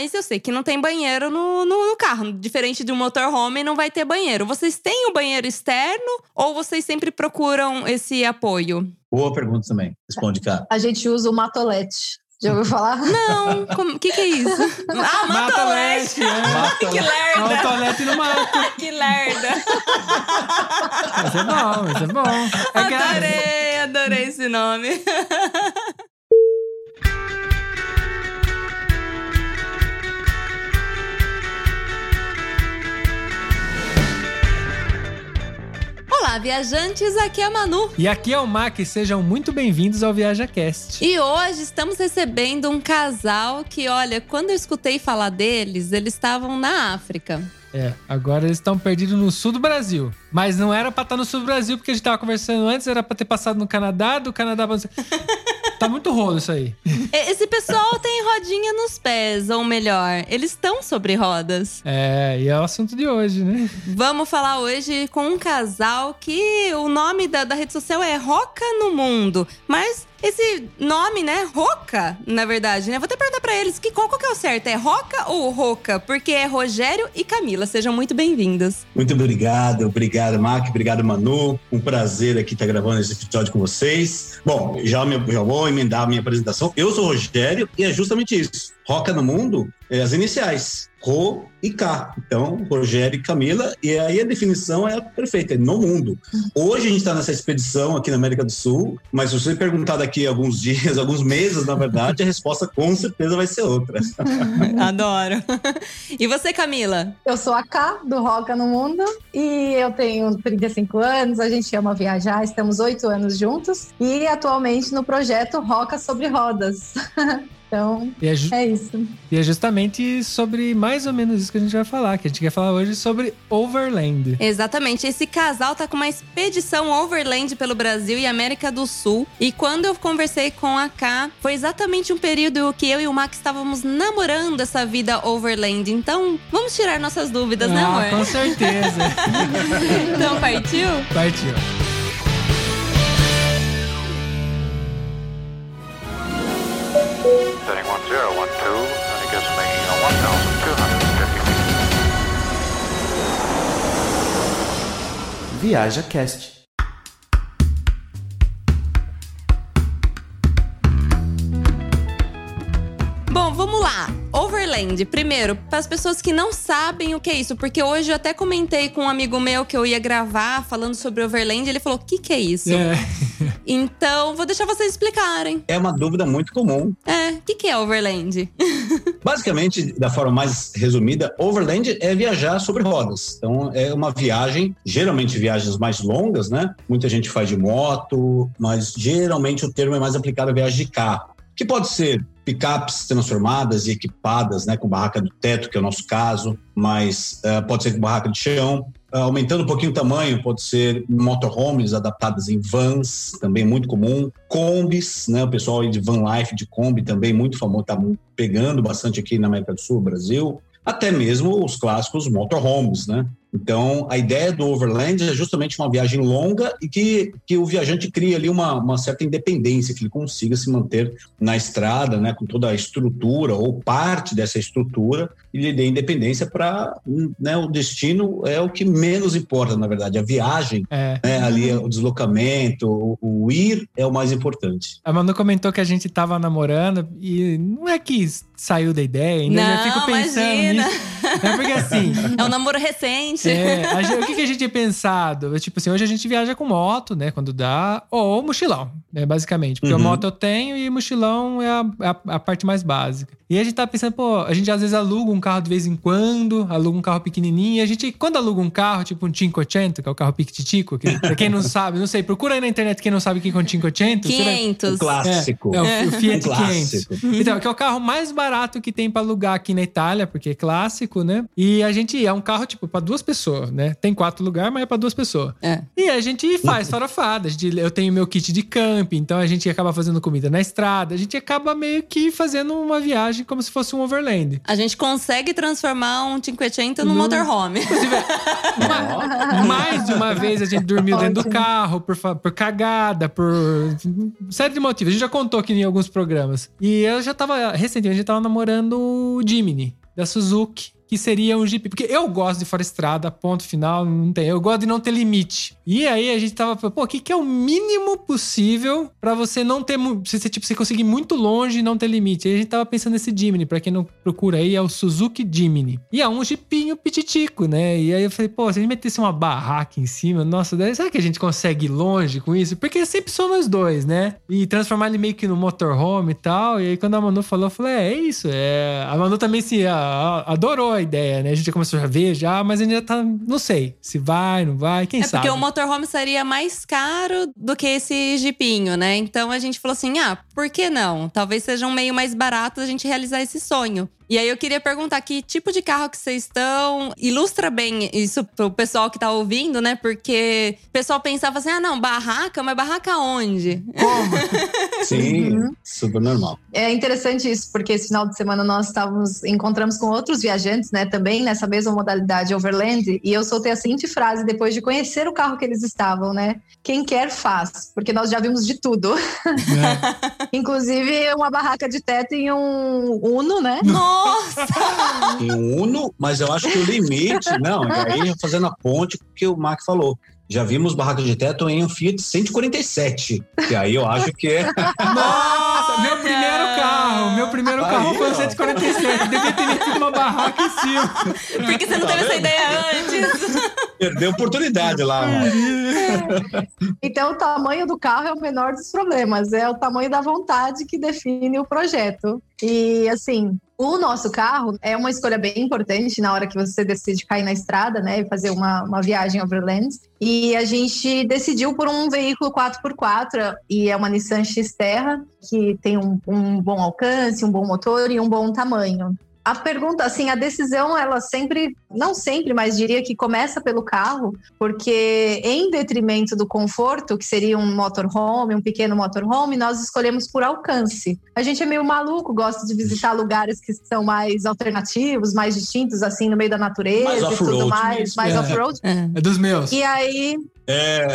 Mas eu sei que não tem banheiro no, no, no carro. Diferente de um motorhome, não vai ter banheiro. Vocês têm o banheiro externo ou vocês sempre procuram esse apoio? Boa pergunta também. Responde, cá. A gente usa o matolete. Já ouviu falar? Não, o que, que é isso? Ah, matolete! É. que lerda! Matolete no mato. que lerda! Mas é bom, mas é bom. É adorei, adorei esse nome. Olá, viajantes, aqui é a Manu. E aqui é o Mac, sejam muito bem-vindos ao ViajaCast. E hoje estamos recebendo um casal que, olha, quando eu escutei falar deles, eles estavam na África. É, agora eles estão perdidos no sul do Brasil. Mas não era pra estar no sul do Brasil, porque a gente tava conversando antes, era pra ter passado no Canadá, do Canadá pra... Tá muito rolo isso aí. Esse pessoal tem rodinha nos pés, ou melhor, eles estão sobre rodas. É, e é o assunto de hoje, né? Vamos falar hoje com um casal que o nome da, da rede social é Roca no Mundo. Mas esse nome, né? Roca, na verdade, né? Vou até perguntar pra eles que, qual, qual que é o certo? É Roca ou Roca? Porque é Rogério e Camila. Sejam muito bem-vindos. Muito obrigado, obrigado, Mac, obrigado, Manu. Um prazer aqui estar gravando esse episódio com vocês. Bom, já, me, já vou emendar a minha apresentação. Eu sou Rogério e é justamente isso. Roca no Mundo é as iniciais. Ro e K. Então, Rogério e Camila. E aí a definição é perfeita, é no mundo. Hoje a gente está nessa expedição aqui na América do Sul, mas se você perguntar daqui a alguns dias, alguns meses, na verdade, a resposta com certeza vai ser outra. Adoro. E você, Camila? Eu sou a K, do Roca no Mundo, e eu tenho 35 anos, a gente ama viajar, estamos oito anos juntos, e atualmente no projeto Roca sobre Rodas. Então, é, é, isso. E é justamente sobre mais ou menos isso que a gente vai falar, que a gente quer falar hoje sobre Overland. Exatamente. Esse casal tá com uma expedição Overland pelo Brasil e América do Sul. E quando eu conversei com a K, foi exatamente um período que eu e o Max estávamos namorando essa vida Overland. Então, vamos tirar nossas dúvidas, né, ah, né, amor? Com certeza. então, partiu? Partiu. Setting 1012, and it gives me 1,250 feet. Viaja Cast. Bom, vamos lá. Overland, primeiro, para as pessoas que não sabem o que é isso, porque hoje eu até comentei com um amigo meu que eu ia gravar falando sobre Overland, ele falou: "O que que é isso?". É. Então, vou deixar vocês explicarem. É uma dúvida muito comum. É, o que que é Overland? Basicamente, da forma mais resumida, Overland é viajar sobre rodas. Então, é uma viagem, geralmente viagens mais longas, né? Muita gente faz de moto, mas geralmente o termo é mais aplicado a viagem de carro, que pode ser picapes transformadas e equipadas, né, com barraca do teto, que é o nosso caso, mas uh, pode ser com barraca de chão. Uh, aumentando um pouquinho o tamanho, pode ser motorhomes adaptadas em vans, também muito comum. Combis, né, o pessoal de van life, de Kombi, também muito famoso, está pegando bastante aqui na América do Sul, Brasil. Até mesmo os clássicos motorhomes, né? Então, a ideia do Overland é justamente uma viagem longa e que, que o viajante cria ali uma, uma certa independência, que ele consiga se manter na estrada, né, com toda a estrutura ou parte dessa estrutura e lhe dê independência para né, o destino é o que menos importa, na verdade. A viagem, é. né, ali o deslocamento, o, o, ir é o mais importante. A Manu comentou que a gente estava namorando e não é que saiu da ideia, ainda não, eu fico pensando imagina. nisso. É porque assim. É um namoro recente. É, a, o que, que, a gente tinha pensado? Tipo assim, hoje a gente viaja com moto, né? Quando dá, ou mochilão, né? Basicamente. Porque uhum. moto eu tenho e mochilão é a, a, a, parte mais básica. E a gente tá pensando, pô, a gente às vezes aluga um carro de vez em quando, aluga um carro pequenininho. E a gente, quando aluga um carro, tipo um 500, que é o carro piquititico, que pra quem não sabe, não sei, procura aí na internet quem não sabe o que é um 500. 500. O clássico. É, é, o, o Fiat um 500. Então, que é o carro mais barato que tem pra alugar aqui na Itália, porque é clássico né? E a gente é um carro, tipo, pra duas pessoas, né? Tem quatro lugares, mas é pra duas pessoas. É. E a gente faz farofada. A gente, eu tenho meu kit de camping, então a gente acaba fazendo comida na estrada. A gente acaba meio que fazendo uma viagem como se fosse um overland. A gente consegue transformar um Cinquecento num Não. motorhome. Inclusive, ma- mais de uma vez a gente dormiu dentro do carro por, por cagada, por série de motivos. A gente já contou aqui em alguns programas. E eu já tava, recentemente, a gente tava namorando o Jimny, da Suzuki. Que seria um Jeep. Porque eu gosto de fora estrada, ponto final, não tem. Eu gosto de não ter limite. E aí a gente tava, pô, o que, que é o mínimo possível pra você não ter. Você, tipo, você conseguir ir muito longe e não ter limite. Aí a gente tava pensando nesse Jimny. Pra quem não procura aí, é o Suzuki Jimny. E é um Jeepinho pititico, né? E aí eu falei, pô, se a gente metesse uma barraca em cima, nossa, será que a gente consegue ir longe com isso? Porque sempre são nós dois, né? E transformar ele meio que no motorhome e tal. E aí quando a Manu falou, eu falei, é, é isso. É... A Manu também se adorou a ideia, né? A gente já começou a ver já, mas ainda tá. Não sei se vai, não vai, quem É sabe. porque o motorhome seria mais caro do que esse jipinho, né? Então a gente falou assim: ah, por que não? Talvez seja um meio mais barato a gente realizar esse sonho. E aí eu queria perguntar que tipo de carro que vocês estão. Ilustra bem isso pro pessoal que tá ouvindo, né? Porque o pessoal pensava assim: ah, não, barraca, mas barraca onde? Sim, Uhum. super normal. É interessante isso, porque esse final de semana nós estávamos, encontramos com outros viajantes, né, também nessa mesma modalidade Overland, e eu soltei a seguinte frase depois de conhecer o carro que eles estavam, né? Quem quer faz, porque nós já vimos de tudo. É. Inclusive uma barraca de teto em um Uno, né? Nossa! Em um Uno, mas eu acho que o limite, não, e aí fazendo a ponte com o que o Mark falou. Já vimos barraca de teto em um Fiat 147, que aí eu acho que é Nossa, meu primeiro carro. Meu primeiro Aí, carro foi ó. 147. Devia ter metido uma barraca em cima. Por que você não Tá teve essa vendo? ideia antes? perdeu oportunidade lá, mano. Então o tamanho do carro é o menor dos problemas, é o tamanho da vontade que define o projeto. E assim, o nosso carro é uma escolha bem importante na hora que você decide cair na estrada, né, e fazer uma, uma viagem overland. E a gente decidiu por um veículo 4x4 e é uma Nissan X-Terra que tem um, um bom alcance, um bom motor e um bom tamanho. A pergunta, assim, a decisão, ela sempre, não sempre, mas diria que começa pelo carro, porque em detrimento do conforto, que seria um motorhome, um pequeno motorhome, nós escolhemos por alcance. A gente é meio maluco, gosta de visitar lugares que são mais alternativos, mais distintos, assim, no meio da natureza Mais e tudo off-road mais, mesmo. mais É. off-road. É. É dos meus. E aí, É,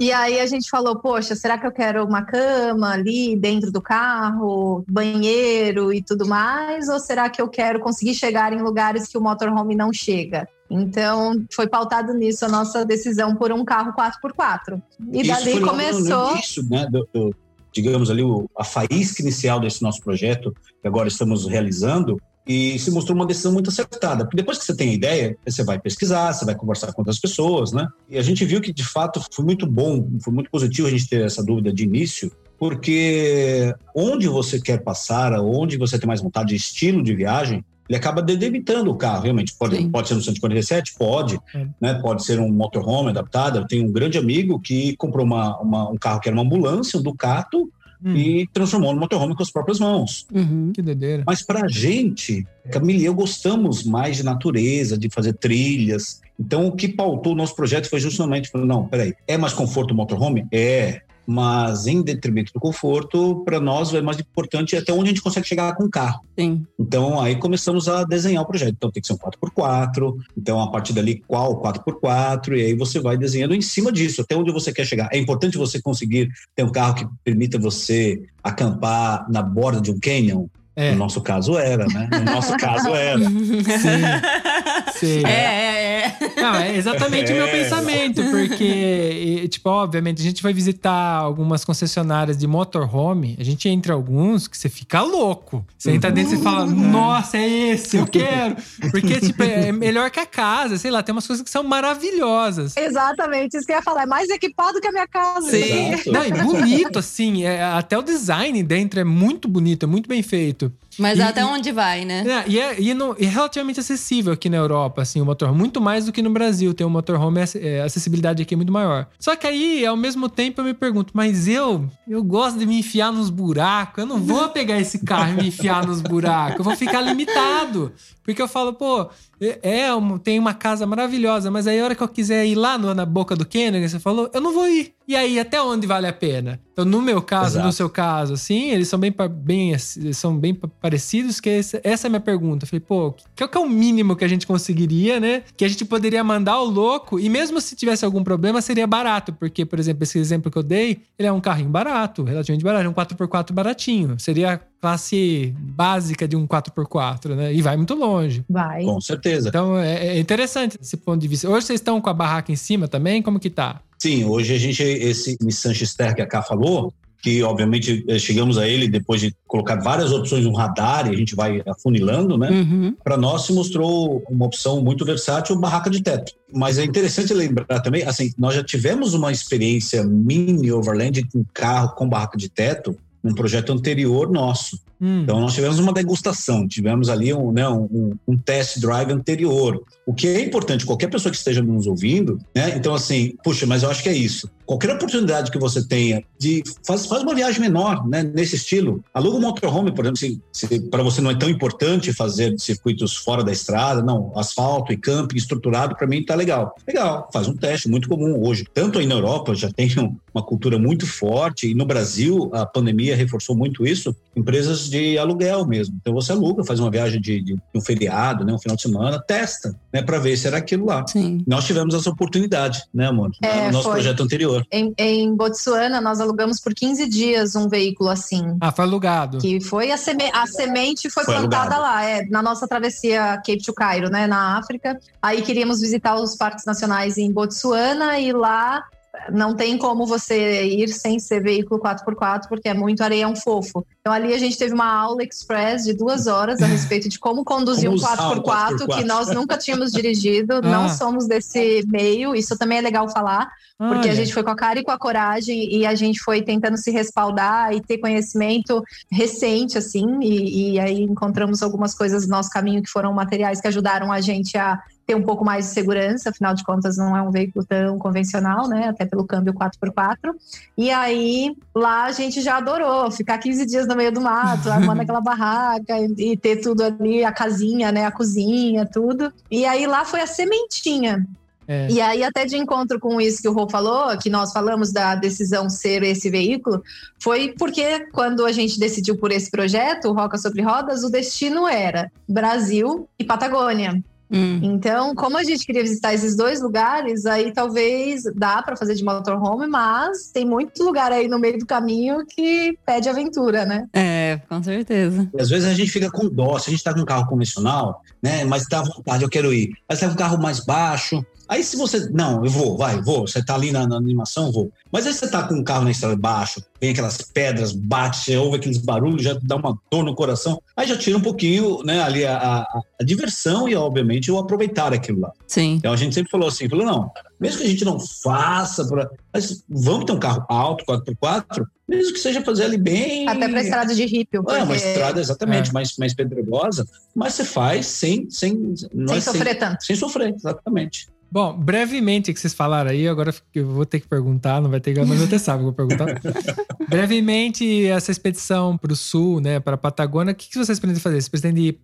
e aí a gente falou, poxa, será que eu quero uma cama ali dentro do carro, banheiro e tudo mais? Ou será que eu quero conseguir chegar em lugares que o motorhome não chega? Então, foi pautado nisso a nossa decisão por um carro 4x4. E isso dali começou. Início, né, do, do- digamos ali, o- a faísca inicial desse nosso projeto, que agora estamos realizando, e se mostrou uma decisão muito acertada. Porque depois que você tem a ideia, você vai pesquisar, você vai conversar com outras pessoas, né? E a gente viu que, de fato, foi muito bom, foi muito positivo a gente ter essa dúvida de início, porque onde você quer passar, onde você tem mais vontade de estilo de viagem, ele acaba delimitando o carro, realmente. Pode, Sim. pode ser um 147? Pode. É. Né? Pode ser um motorhome adaptado. Eu tenho um grande amigo que comprou uma, uma- um carro que era uma ambulância, um Ducato, Hum, e transformou no motorhome com as próprias mãos. Uhum. Que doideira. Mas para a gente, Camille e eu gostamos mais de natureza, de fazer trilhas. Então, o que pautou o nosso projeto foi justamente, falando, não, peraí, é mais conforto o motorhome? É, mas em detrimento do conforto, para nós é mais importante até onde a gente consegue chegar com o carro. Sim. Então, aí começamos a desenhar o projeto. Então, tem que ser um 4x4. Então, a partir dali, qual 4x4? E aí você vai desenhando em cima disso, até onde você quer chegar. É importante você conseguir ter um carro que permita você acampar na borda de um canyon. É. No nosso caso era, né? No nosso caso era. Sei. É, é, é. Não, é exatamente o meu É. pensamento, porque, e, tipo, obviamente, a gente vai visitar algumas concessionárias de motorhome, a gente entra em alguns que você fica louco. Você entra dentro e fala, nossa, é esse, eu quero. Porque, tipo, é melhor que a casa, sei lá, tem umas coisas que são maravilhosas. Exatamente, isso que eu ia falar. É mais equipado que a minha casa. Sim. Exato. Não, e bonito, assim, é, até o design dentro é muito bonito, é muito bem feito. Mas E- até onde vai, né? É, e, é, e, é relativamente acessível aqui na Europa, assim, o motorhome. Muito mais do que no Brasil. Tem um motorhome, é, a acessibilidade aqui é muito maior. Só que aí, ao mesmo tempo, eu me pergunto, mas eu, eu gosto de me enfiar nos buracos. Eu não vou pegar esse carro e me enfiar nos buracos. Eu vou ficar limitado. Porque eu falo, pô, é, é um- tem uma casa maravilhosa, mas aí a hora que eu quiser ir lá no- na boca do Kenner, você falou, eu não vou ir. E aí, até onde vale a pena? Então, no meu caso, Exato. no seu caso, assim, eles são bem, bem, são bem pa- parecidos, que esse- essa é a minha pergunta. Eu falei, pô, qual que é o mínimo que a gente conseguiria, né? Que a gente poderia mandar o louco, e mesmo se tivesse algum problema, seria barato, porque, por exemplo, esse exemplo que eu dei, ele é um carrinho barato, relativamente barato, é um 4x4 baratinho. Seria a classe básica de um 4x4, né? E vai muito longe. Vai. Com certeza. Então é, é interessante esse ponto de vista. Hoje vocês estão com a barraca em cima também? Como que tá? Sim, hoje a gente, esse Nissan X-Ter que a Ká falou, que obviamente eh, chegamos a ele depois de colocar várias opções no radar e a gente vai afunilando, né? Uhum. Para nós se mostrou uma opção muito versátil, barraca de teto. Mas é interessante lembrar também, assim, nós já tivemos uma experiência mini overland com carro com barraca de teto num projeto anterior nosso. Hum. Então nós tivemos uma degustação, tivemos ali um, né, um, um test drive anterior. O que é importante, qualquer pessoa que esteja nos ouvindo, né? Então assim, puxa, mas eu acho que é isso. Qualquer oportunidade que você tenha de faz, faz uma viagem menor, né? Nesse estilo, aluga um motorhome, por exemplo, se, se para você não é tão importante fazer circuitos fora da estrada, não, asfalto e camping estruturado para mim tá legal. Legal, faz um teste muito comum hoje. Tanto aí na Europa já tem um- uma cultura muito forte e no Brasil a pandemia reforçou muito isso. Empresas de aluguel mesmo. Então você aluga, faz uma viagem de, de um feriado, né, um final de semana, testa, né, para ver se era aquilo lá. Sim. Nós tivemos essa oportunidade, né, amor? É, no nosso foi. projeto anterior. Em, em Botsuana, nós alugamos por 15 dias um veículo assim. Ah, foi alugado. Que foi a, seme- a semente foi, Foi plantada alugado. lá, é, na nossa travessia Cape to Cairo, né, na África. Aí queríamos visitar os parques nacionais em Botsuana e lá não tem como você ir sem ser veículo 4x4, porque é muito areião fofo. Então ali a gente teve uma aula express de duas horas a respeito de como conduzir Como um usar um 4x4, 4x4. que nós nunca tínhamos dirigido, Ah. não somos desse meio, isso também é legal falar. Porque a gente foi com a cara e com a coragem e a gente foi tentando se respaldar e ter conhecimento recente, assim, e, e aí encontramos algumas coisas no nosso caminho que foram materiais que ajudaram a gente a ter um pouco mais de segurança, afinal de contas não é um veículo tão convencional, né, até pelo câmbio 4x4. E aí lá a gente já adorou ficar 15 dias no meio do mato, armando aquela barraca e, e ter tudo ali, a casinha, né, a cozinha, tudo. E aí lá foi a sementinha É. e aí, até de encontro com isso que o Rô falou, que nós falamos da decisão ser esse veículo, foi porque quando a gente decidiu por esse projeto, o Roca sobre Rodas, o destino era Brasil e Patagônia. Hum. Então, como a gente queria visitar esses dois lugares, aí talvez dá para fazer de motorhome, mas tem muito lugar aí no meio do caminho que pede aventura, né? É, com certeza. Às vezes a gente fica com dó, se a gente tá com um carro convencional, né? Mas tá à vontade, eu quero ir. Mas tá com um carro mais baixo. Aí se você. Não, eu vou, vai, vou. Você tá ali na, na animação, eu vou. Mas aí você tá com um carro na estrada baixo, vem aquelas pedras, bate, você ouve aqueles barulhos, já dá uma dor no coração. Aí já tira um pouquinho, né, ali a, a- a diversão e, obviamente, o aproveitar aquilo lá. Sim. Então a gente sempre falou assim, falou, não, mesmo que a gente não faça, pra, mas vamos ter um carro alto, 4x4, mesmo que seja fazer ali bem. Até para estrada de rípio. É, uma porque- estrada exatamente É. mais, mais pedregosa, mas você faz sem sem, não Sem é sofrer tanto. sem sofrer, exatamente. Bom, brevemente que vocês falaram aí, agora eu vou ter que perguntar, não vai ter que, mas eu até sabe que eu vou perguntar. brevemente, essa expedição para o sul, né, para a Patagônia, o que, que vocês pretendem fazer? Vocês pretendem ir,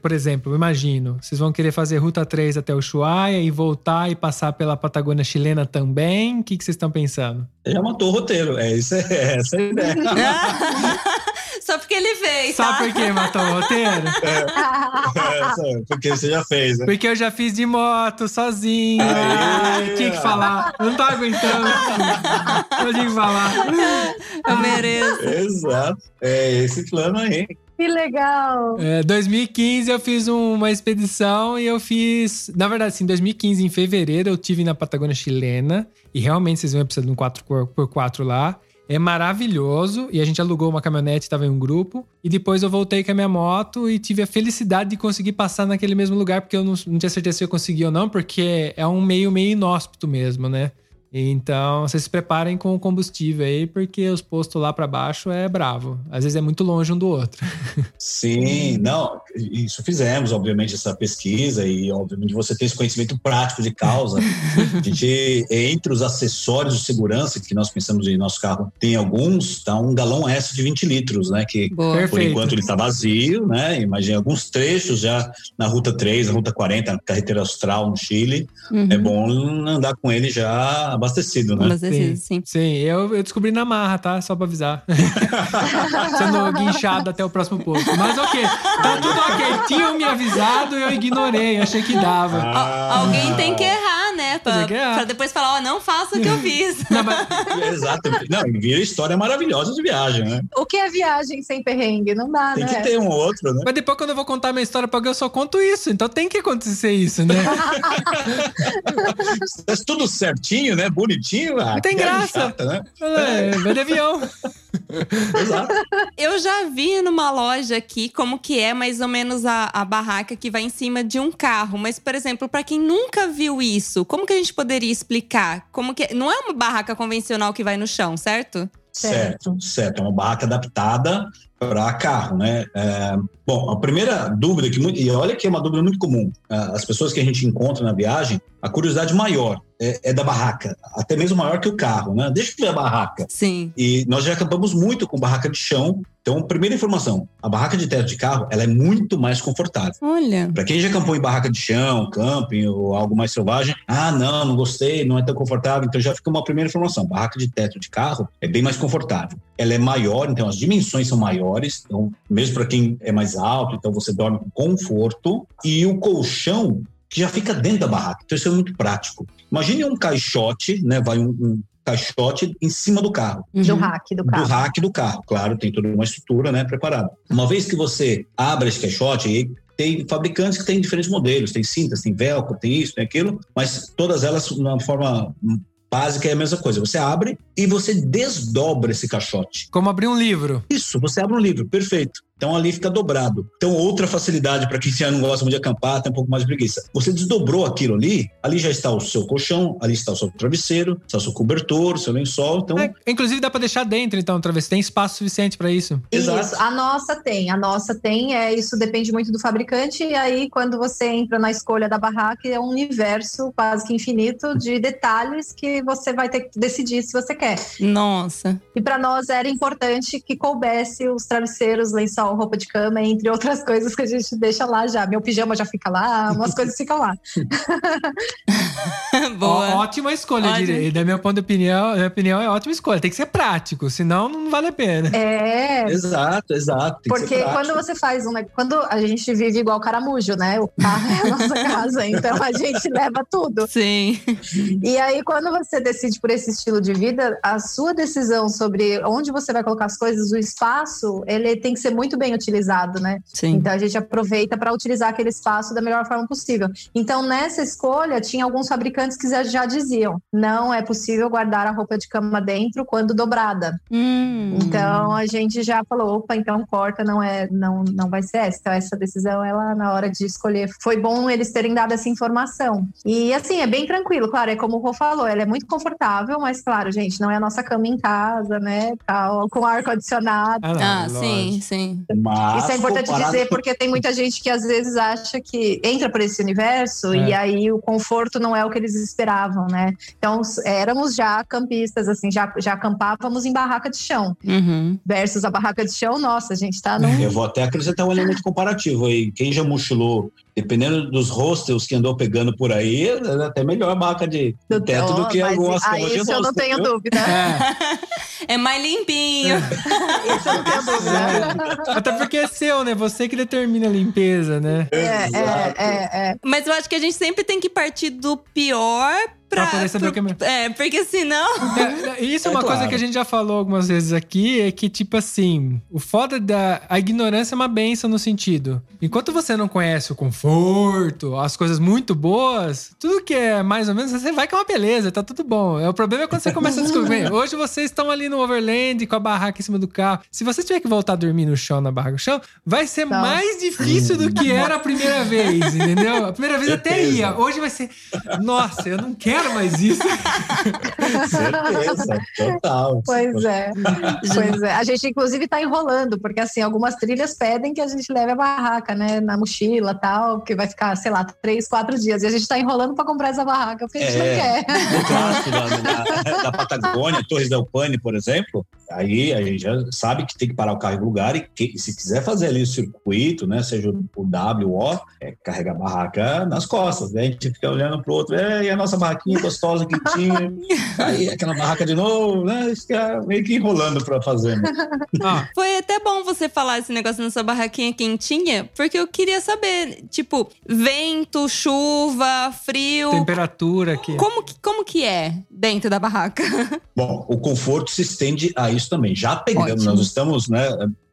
por exemplo, eu imagino, vocês vão querer fazer Ruta 3 até o Ushuaia e voltar e passar pela Patagônia chilena também? O que, que vocês estão pensando? Já matou o roteiro, é isso, é essa a ideia. Só porque ele fez, Sabe tá? por que matou o roteiro? É, porque você já fez, né? Porque eu já fiz de moto, sozinho. Aê! Tinha que falar. Eu não tô aguentando. Eu tinha que falar. Eu mereço. Exato. É esse plano aí. Que legal! É, 2015 eu fiz um- uma expedição e eu fiz. Na verdade, assim, 2015, em fevereiro, eu tive na Patagônia chilena. E realmente vocês vão precisar de um 4x4 lá. É maravilhoso. E a gente alugou uma caminhonete, tava em um grupo. E depois eu voltei com a minha moto e tive a felicidade de conseguir passar naquele mesmo lugar, porque eu não, não tinha certeza se eu conseguia ou não, porque é um meio meio inóspito mesmo, né? Então, vocês se preparem com o combustível aí, porque os postos lá pra baixo é bravo. Às vezes é muito longe um do outro. Sim, não, isso fizemos, obviamente, essa pesquisa e, obviamente, você tem esse conhecimento prático de causa. A gente, entre os acessórios de segurança que nós pensamos em nosso carro, tem alguns, tá um galão S de 20 litros, né? Que Boa. por Perfeito. enquanto ele está vazio, né? Imagina alguns trechos já na Ruta 3, na Ruta 40, na carretera austral no Chile. Uhum. É bom andar com ele já abastecido, né? Mas esse, sim. Sim, eu, eu descobri na marra, tá? Só pra avisar. Sendo guinchado até o próximo posto. Mas ok, tá tudo ok. Tinham me avisado, eu ignorei, achei que dava. Al- alguém tem que errar, né? Pra, Tem errar. pra depois falar, ó, não faça o que eu fiz. Não, mas- Exato. Não, vira história maravilhosa de viagem, né? O que é viagem sem perrengue? Não dá, Tem né? que ter um outro, né? Mas depois, quando eu vou contar minha história pra alguém, eu só conto isso. Então tem que acontecer isso, né? Tá tudo certinho, né? Bonitinho. Ah, Não tem que viagem graça. chata, né? É, vai de avião. Exato. Eu já vi numa loja aqui como que é mais ou menos a, a barraca que vai em cima de um carro. Mas, por exemplo, para quem nunca viu isso, como que a gente poderia explicar? Como que não é uma barraca convencional que vai no chão, certo? Certo, certo. É uma barraca adaptada para carro, né? É, bom, a primeira dúvida que muito, e olha que é uma dúvida muito comum. ah, As pessoas que a gente encontra na viagem, a curiosidade maior é, é da barraca, até mesmo maior que o carro, né? Deixa eu ver a barraca. Sim. E nós já acampamos muito com barraca de chão. Então, primeira informação: a barraca de teto de carro, ela é muito mais confortável. Olha. Para quem já acampou em barraca de chão, camping ou algo mais selvagem, ah, não, não gostei, não é tão confortável. Então já fica uma primeira informação: barraca de teto de carro é bem mais confortável. Ela é maior, então as dimensões são maiores, então mesmo para quem é mais alto, então você dorme com conforto e o colchão que já fica dentro da barraca. Então isso é muito prático. Imagine um caixote, né? Vai um, um caixote em cima do carro Do Uhum. do do carro. rack do carro. Claro, tem toda uma estrutura né, preparada. Uma vez que você abre esse caixote, aí tem fabricantes que têm diferentes modelos, tem cintas, tem velcro, tem isso, tem aquilo, mas todas elas, na forma básica, é a mesma coisa. Você abre e você desdobra esse caixote. Como abrir um livro. Isso, você abre um livro, perfeito. Então ali fica dobrado. Então, outra facilidade para quem já não gosta muito de acampar, tem um pouco mais de preguiça. Você desdobrou aquilo ali, ali já está o seu colchão, ali está o seu travesseiro, está o seu cobertor, o seu lençol. Então, É, inclusive dá pra deixar dentro, então, travessa. Tem espaço suficiente pra isso. Exato. Isso, a nossa tem, a nossa tem, é, isso depende muito do fabricante, e aí quando você entra na escolha da barraca, é um universo quase que infinito de detalhes que você vai ter que decidir se você quer. Nossa. E para nós era importante que coubesse os travesseiros, lençol, roupa de cama, entre outras coisas que a gente deixa lá já. Meu pijama já fica lá, umas coisas ficam lá. Boa. Ó, ótima escolha, Ótimo. direi. Da minha ponto de opinião, minha opinião é ótima escolha. Tem que ser prático, senão não vale a pena. É, exato, exato. Tem Porque quando você faz um. Quando a gente vive igual caramujo, né? O carro é a nossa casa, então a gente leva tudo. Sim. E aí, quando você decide por esse estilo de vida, a sua decisão sobre onde você vai colocar as coisas, o espaço, ele tem que ser muito bem utilizado, né? Sim. Então a gente aproveita para utilizar aquele espaço da melhor forma possível. Então, nessa escolha, tinha alguns fabricantes que já- diziam: não é possível guardar a roupa de cama dentro quando dobrada. Hum. Então a gente já falou, opa, então corta, não é, não, não vai ser essa. Então essa decisão, ela na hora de escolher, foi bom eles terem dado essa informação. E assim, é bem tranquilo, claro, é como o Rô falou, ela é muito confortável, mas claro, gente, não é a nossa cama em casa, né, tal, com ar condicionado. Ah, lógico. sim, sim. Mas, Isso é importante comparado dizer porque tem muita gente que às vezes acha que entra por esse universo É. e aí o conforto não é o que eles esperavam, né? Então éramos já campistas, assim, já, já acampávamos em barraca de chão Uhum. versus a barraca de chão. Nossa, a gente tá num Eu vou até acrescentar um elemento comparativo aí. Quem já mochilou, dependendo dos hostels que andou pegando por aí, é até melhor a barraca de de teto do que Mas, algumas ah, camas de isso eu não tenho viu? dúvida. É, É mais limpinho. Isso eu não tenho dúvida. até porque é seu, né? Você que determina a limpeza, né? É, é, é, é. Mas eu acho que a gente sempre tem que partir do pior pra. Pra poder saber o que é melhor. É, porque senão. É, Isso é É uma coisa claro. que a gente já falou algumas vezes aqui, é que, tipo assim, o foda da. A ignorância é uma benção no sentido. Enquanto você não conhece o conforto, as coisas muito boas, tudo que é mais ou menos, você vai que é uma beleza, tá tudo bom. É, o problema é quando você começa a descobrir. Hoje vocês estão ali no overland com a barraca em cima do carro. Se você tiver que voltar a dormir no chão, na barraca no chão, vai ser Nossa. mais difícil do que era a primeira vez, entendeu? A primeira vez até ia. Hoje vai ser. Nossa, eu não quero quero mais isso. Certeza, total. Pois é. pois é. A gente, inclusive, tá enrolando, porque assim, algumas trilhas pedem que a gente leve a barraca, né? Na mochila tal, que vai ficar, sei lá, três, quatro dias. E a gente tá enrolando para comprar essa barraca, porque a gente É. não quer. No clássico da, da- da Patagônia, Torres del Paine, por exemplo, aí a gente já sabe que tem que parar o carro em lugar e que, se quiser fazer ali o circuito, né, seja o W O, é carregar a barraca nas costas, né? A gente fica olhando pro outro, é, e a nossa barraquinha gostosa, quentinha, aí aquela barraca de novo, né, fica meio que enrolando para fazer. Né? Ó, Foi até bom você falar esse negócio na sua barraquinha quentinha, porque eu queria saber, tipo, vento, chuva, frio. temperatura aqui. Como que, como que é dentro da barraca? Bom, o conforto se estende a isso também. Já pegamos, Ótimo. nós estamos, né,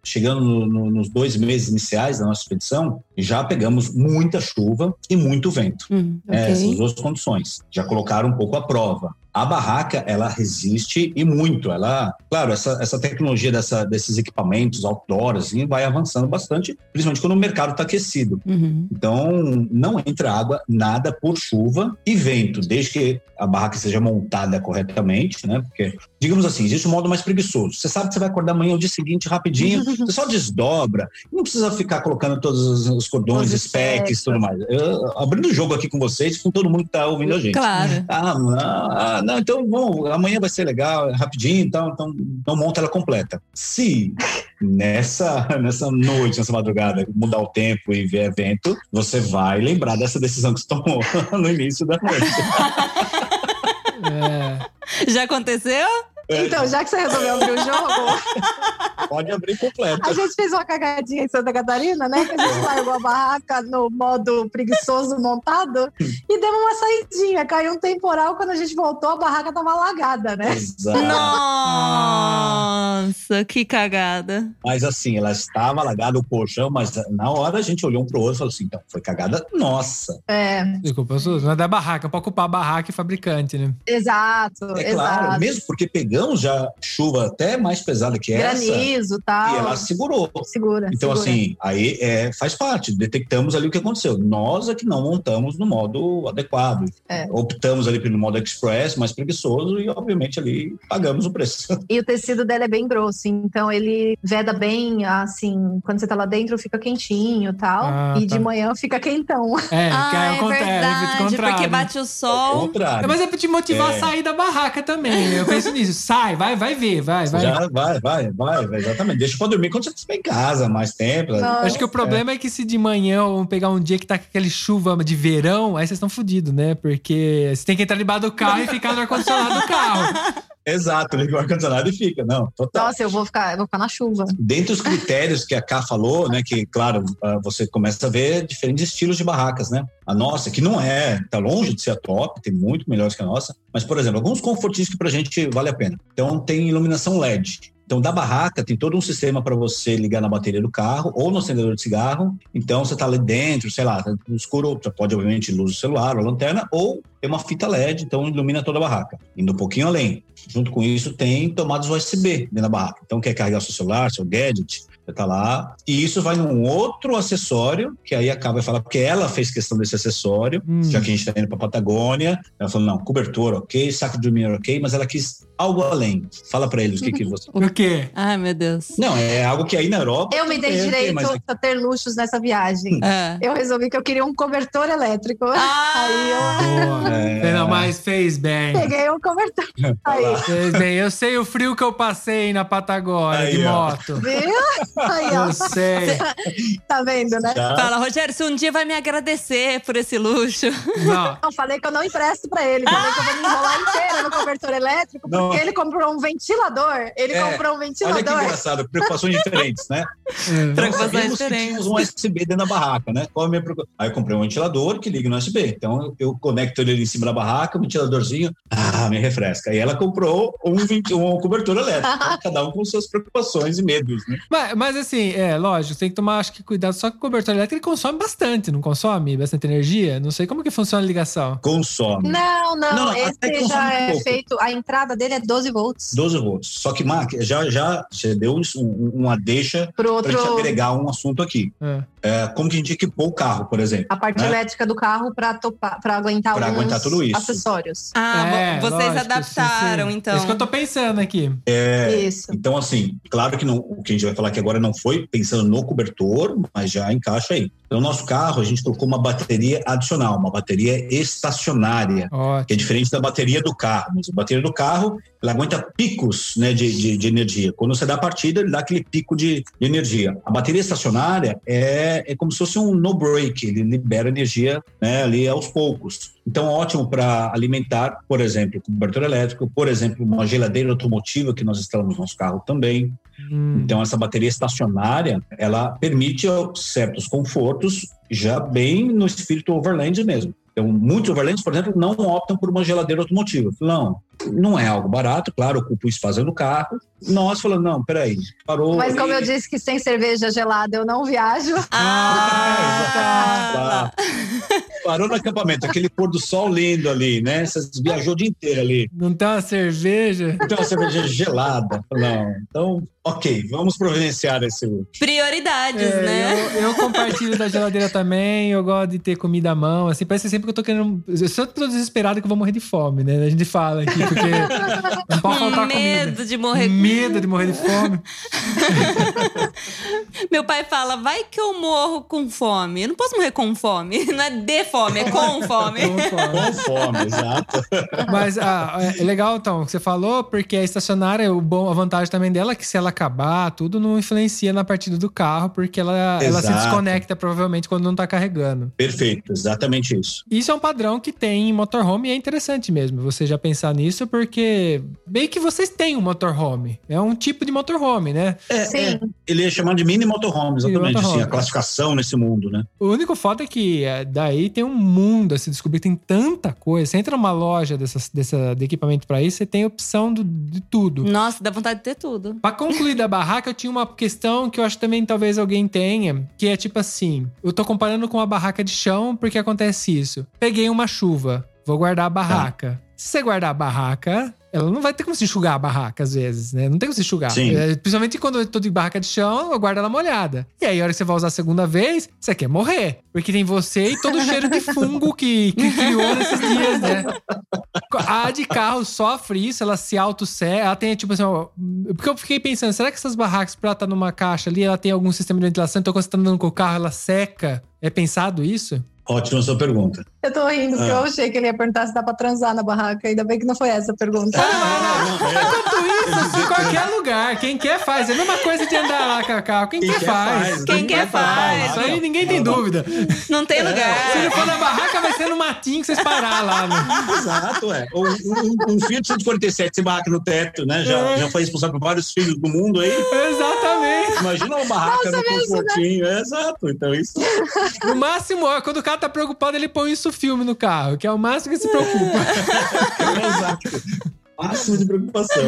chegando no- no- nos dois meses iniciais da nossa expedição, já pegamos muita chuva e muito vento. Hum, É, essas ok. duas condições. Já colocaram um pouco à prova. A barraca, ela resiste e muito. Ela, claro, essa, essa tecnologia dessa, desses equipamentos outdoor, assim, vai avançando bastante, principalmente quando o mercado está aquecido. Uhum. Então, não entra água, nada por chuva e vento, desde que a barraca seja montada corretamente, né? Porque, digamos assim, existe um modo mais preguiçoso. Você sabe que você vai acordar amanhã, o dia seguinte, rapidinho, você só desdobra, não precisa ficar colocando todos os, cordões, Os specs e tudo mais. Eu, abrindo o jogo aqui com vocês, com todo mundo que está ouvindo a gente. Claro. Ah, não, ah, não, então, bom, amanhã vai ser legal, é rapidinho, então, então, então monta ela completa. Se nessa, nessa noite, nessa madrugada, mudar o tempo e ver evento, você vai lembrar dessa decisão que você tomou no início da noite. É. Já aconteceu? Então, já que você resolveu abrir o jogo, Pode abrir completa. a gente fez uma cagadinha em Santa Catarina, né? Que a gente largou a barraca no modo preguiçoso montado e deu uma saidinha. Caiu um temporal, quando a gente voltou, a barraca tava alagada, né? Exato. Nossa, que cagada. Mas assim, ela estava alagada o colchão, mas na hora a gente olhou um pro outro e falou assim: então, foi cagada nossa. É, Desculpa, não é da barraca, é pra ocupar a barraca e fabricante, né? exato, É exato. claro, mesmo porque pegamos já chuva até mais pesada que essa Granizo e tal. e ela segurou. Segura. Então, segura. assim, aí é, faz parte, detectamos ali o que aconteceu. Nós é que não montamos no modo adequado. É. Optamos ali pelo modo express, mais preguiçoso, e obviamente ali pagamos o preço. E o tecido dela é bem grosso, então ele veda bem, assim, quando você tá lá dentro fica quentinho e tal. Ah, e tá. de manhã fica quentão. É, que ah, é, é é verdade, contrário. porque bate o Ao sol. É, Mas é pra te motivar É. a sair da barraca também. Eu penso nisso. Sai, vai, vai ver, vai, vai. Já vai, vai, vai, vai, exatamente. Deixa pra dormir quando você estiver em casa, mais tempo. Não. Acho que o problema é. que se de manhã ou pegar um dia que tá com aquele chuva de verão, aí vocês estão fodidos, né? Porque você tem que entrar debaixo do carro e ficar no ar-condicionado do carro. Exato, liga o ar-condicionado e fica. Não, total. Nossa, eu vou ficar, eu vou ficar na chuva. Dentre os critérios que a Ká falou, né, que, claro, ah, você começa a ver diferentes estilos de barracas, né? A nossa, que não é, tá longe de ser a top, tem muito melhores que a nossa, mas, por exemplo, alguns confortistas que pra gente vale a pena. Então, tem iluminação LED. Então, da barraca, tem todo um sistema para você ligar na bateria do carro ou no acendedor de cigarro. Então, você tá ali dentro, sei lá, tá no escuro, você pode, obviamente, luz do celular, ou lanterna, ou tem uma fita LED, então ilumina toda a barraca. Indo um pouquinho além. Junto com isso, tem tomadas USB dentro da barraca. Então, quer carregar seu celular, seu gadget, você tá lá. E isso vai num outro acessório, que aí acaba de falar, porque ela fez questão desse acessório, Hum. já que a gente tá indo pra Patagônia. Ela falou, não, cobertor, ok, saco de dormir, ok, mas ela quis algo além. Fala pra eles o que que você... O quê? Ai, meu Deus. Não, é algo que aí na Europa... Eu me dei tem, direito mas a ter luxos nessa viagem. É. Eu resolvi que eu queria um cobertor elétrico. Aí eu Boa. É. Não, mas fez bem. peguei um cobertor. Aí, Fez bem. Eu sei o frio que eu passei na Patagônia Aí, de ó. moto. viu? Aí, ó. Eu sei. Tá vendo, né? Já- Fala, Rogério, você um dia vai me agradecer por esse luxo. Não. Eu falei que eu não empresto pra ele. Falei que eu vou me enrolar inteira no cobertor elétrico, porque ele comprou um ventilador. Ele É. comprou um Olha que ventilador. engraçado, preocupações diferentes, né? É. Preocupações diferentes. tínhamos um USB dentro da barraca, né? Qual a minha preocupação? Aí eu comprei um ventilador que liga no USB. Então eu conecto ele em cima da barraca, o ventiladorzinho, ah, me refresca. E ela comprou um, um cobertor elétrico. Então, cada um com suas preocupações e medos, né? Mas, mas assim, é lógico, tem que tomar, acho que cuidado. Só que o cobertor elétrico ele consome bastante, não consome bastante energia? Não sei como que funciona a ligação. Consome. Não, não, Não, não, esse já é pouco. feito. A entrada dele dele é 12 volts. 12 volts. Só que, Mark, já, já você deu um- um- uma deixa para gente outro, agregar um assunto aqui. É. É, como que a gente equipou o carro, por exemplo? a parte né? elétrica do carro para topar, para aguentar Pra aguentar tudo isso. acessórios. Ah, É, vo- vocês lógico, adaptaram, sim, sim. então. É isso que eu tô pensando aqui. Isso. Então, assim, claro que não, o que a gente vai falar aqui agora não foi pensando no cobertor, mas já encaixa aí. No nosso carro, a gente colocou uma bateria adicional, uma bateria estacionária, Ótimo. que é diferente da bateria do carro. Mas a bateria do carro, ela aguenta picos né, de, de, de energia. Quando você dá a partida, ele dá aquele pico de, de energia. A bateria estacionária é, é como se fosse um no-break, ele libera energia né, ali aos poucos. Então, ótimo para alimentar, por exemplo, cobertor elétrico, por exemplo, uma geladeira automotiva que nós instalamos no nosso carro também. Hum. Então, essa bateria estacionária, ela permite certos confortos já bem no espírito overland mesmo. Então, muitos overlands, por exemplo, não optam por uma geladeira automotiva. Não, não é algo barato, claro, ocupa o espaço do carro. Nós falamos, não, peraí, parou. Mas como eu ali. disse que sem cerveja gelada eu não viajo. Ah, Tá. Parou no acampamento, aquele pôr do sol lindo ali, né? Você viajou o dia inteiro ali. Não tem uma cerveja? Então, uma cerveja gelada. Não. Então, ok, vamos providenciar esse. prioridades, É, né? eu, eu compartilho da geladeira também, eu gosto de ter comida à mão, assim, parece sempre que eu tô querendo... Eu tô desesperado que eu vou morrer de fome, né? A gente fala aqui, porque não pode Com faltar medo comida. de morrer. Medo de morrer de fome. Meu pai fala, vai que eu morro com fome. Eu não posso morrer com fome. Não é de fome, é com fome. Com fome. Com fome, exato. Mas ah, é é legal, então, o que você falou, porque a estacionária, o bom, a vantagem também dela é que se ela acabar, tudo não influencia na partida do carro, porque ela, ela se desconecta provavelmente quando não tá carregando. Perfeito, exatamente isso. Isso é um padrão que tem em motorhome e é interessante mesmo você já pensar nisso, porque bem que vocês têm um motorhome. É um tipo de motorhome, né? É, Sim. é, ele é chamado de mini motorhome, exatamente. motorhome. Assim, a classificação nesse mundo, né? O único foda é que é, daí tem um mundo a se descobrir, tem tanta coisa. Você entra numa loja dessas, dessa, de equipamento pra isso, você tem opção do- de tudo. Nossa, dá vontade de ter tudo. Pra concluir da barraca, eu tinha uma questão que eu acho que também talvez alguém tenha, que é tipo assim: eu tô comparando com uma barraca de chão, porque acontece isso. Peguei uma chuva, vou guardar a barraca. Se você guardar a barraca, ela não vai ter como se enxugar a barraca às vezes, né? Não tem como se enxugar. Sim. É, principalmente quando eu tô de barraca de chão, eu guardo ela molhada. E aí, a hora que você vai usar a segunda vez, você quer morrer. Porque tem você e todo o cheiro de fungo que, que criou nesses dias, né? A de carro sofre isso, ela se auto-seca. Ela tem, tipo assim, ó, porque eu fiquei pensando, será que essas barracas, pra ela estar numa caixa ali, ela tem algum sistema de ventilação? Então, quando você tá andando com o carro, ela seca? É pensado isso? Ótima sua pergunta. Eu tô rindo, porque Ah. eu achei que ele ia perguntar se dá pra transar na barraca. Ainda bem que não foi essa a pergunta. Ah, não, é. Tudo isso em qualquer lugar. Quem quer faz. É a mesma coisa de andar lá carro. Quem, Quem quer, quer faz. faz, Quem quer faz. Isso aí ninguém tem dúvida. Não tem Se lugar. não for na barraca, vai ser no matinho que vocês parar lá. Né? Exato, é. Um, um, um Fiat 147 se barraca no teto, né? Já, É. já foi responsável por vários filhos do mundo aí. Exatamente. Imagina uma barraca no confortinho. É, exato. Então, isso No máximo, ó, quando o cara tá preocupado, ele põe isso filme no carro, que é o máximo que se preocupa. exato. Máximo de preocupação.